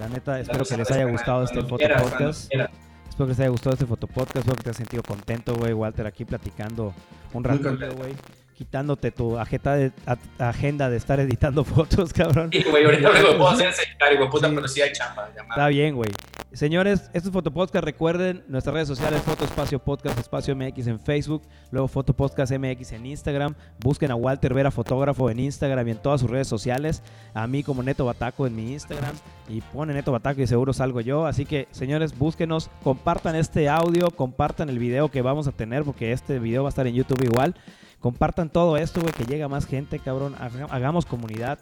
La neta, espero que les haya gustado este Cuando Foto quieras, cuando Podcast. quieras. Espero que les haya gustado este fotopodcast. Espero que te hayas sentido contento, güey. Walter, aquí platicando un contento. güey. Quitándote tu agenda de, a- agenda de estar editando fotos, cabrón. Sí, güey, ahorita lo puedo hacer secretario, güey, puta, pero sí hay chamba. llamada. Está bien, güey. Señores, esto es Fotopodcast. Recuerden nuestras redes sociales: Foto Espacio Podcast, Espacio MX en Facebook, luego Fotopodcast MX en Instagram. Busquen a Walter Vera Fotógrafo en Instagram y en todas sus redes sociales. A mí como Neto Bataco en mi Instagram. Y pone Neto Bataco y seguro salgo yo. Así que, señores, búsquenos, compartan este audio, compartan el video que vamos a tener, porque este video va a estar en YouTube igual. Compartan todo esto, güey, que llega más gente, cabrón. Haga- Hagamos comunidad.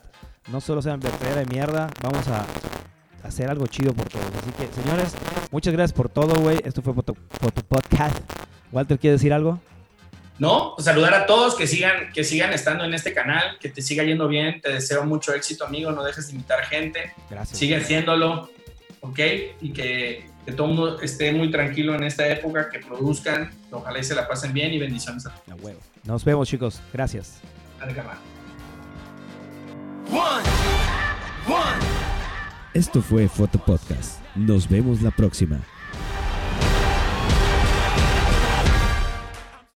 No solo sean vertedera de mierda. Vamos a hacer algo chido por todos. Así que, señores, muchas gracias por todo, güey. Esto fue Foto, Foto Podcast. Walter, ¿quiere decir algo? No, saludar a todos que sigan, que sigan estando en este canal, que te siga yendo bien. Te deseo mucho éxito, amigo. No dejes de invitar gente. Gracias. Sigue haciéndolo, ¿ok? Y que, que todo el mundo esté muy tranquilo en esta época, que produzcan. Ojalá y se la pasen bien y bendiciones a todos. A huevo. Nos vemos, chicos. Gracias. Dale. Esto fue Foto Podcast. Nos vemos la próxima.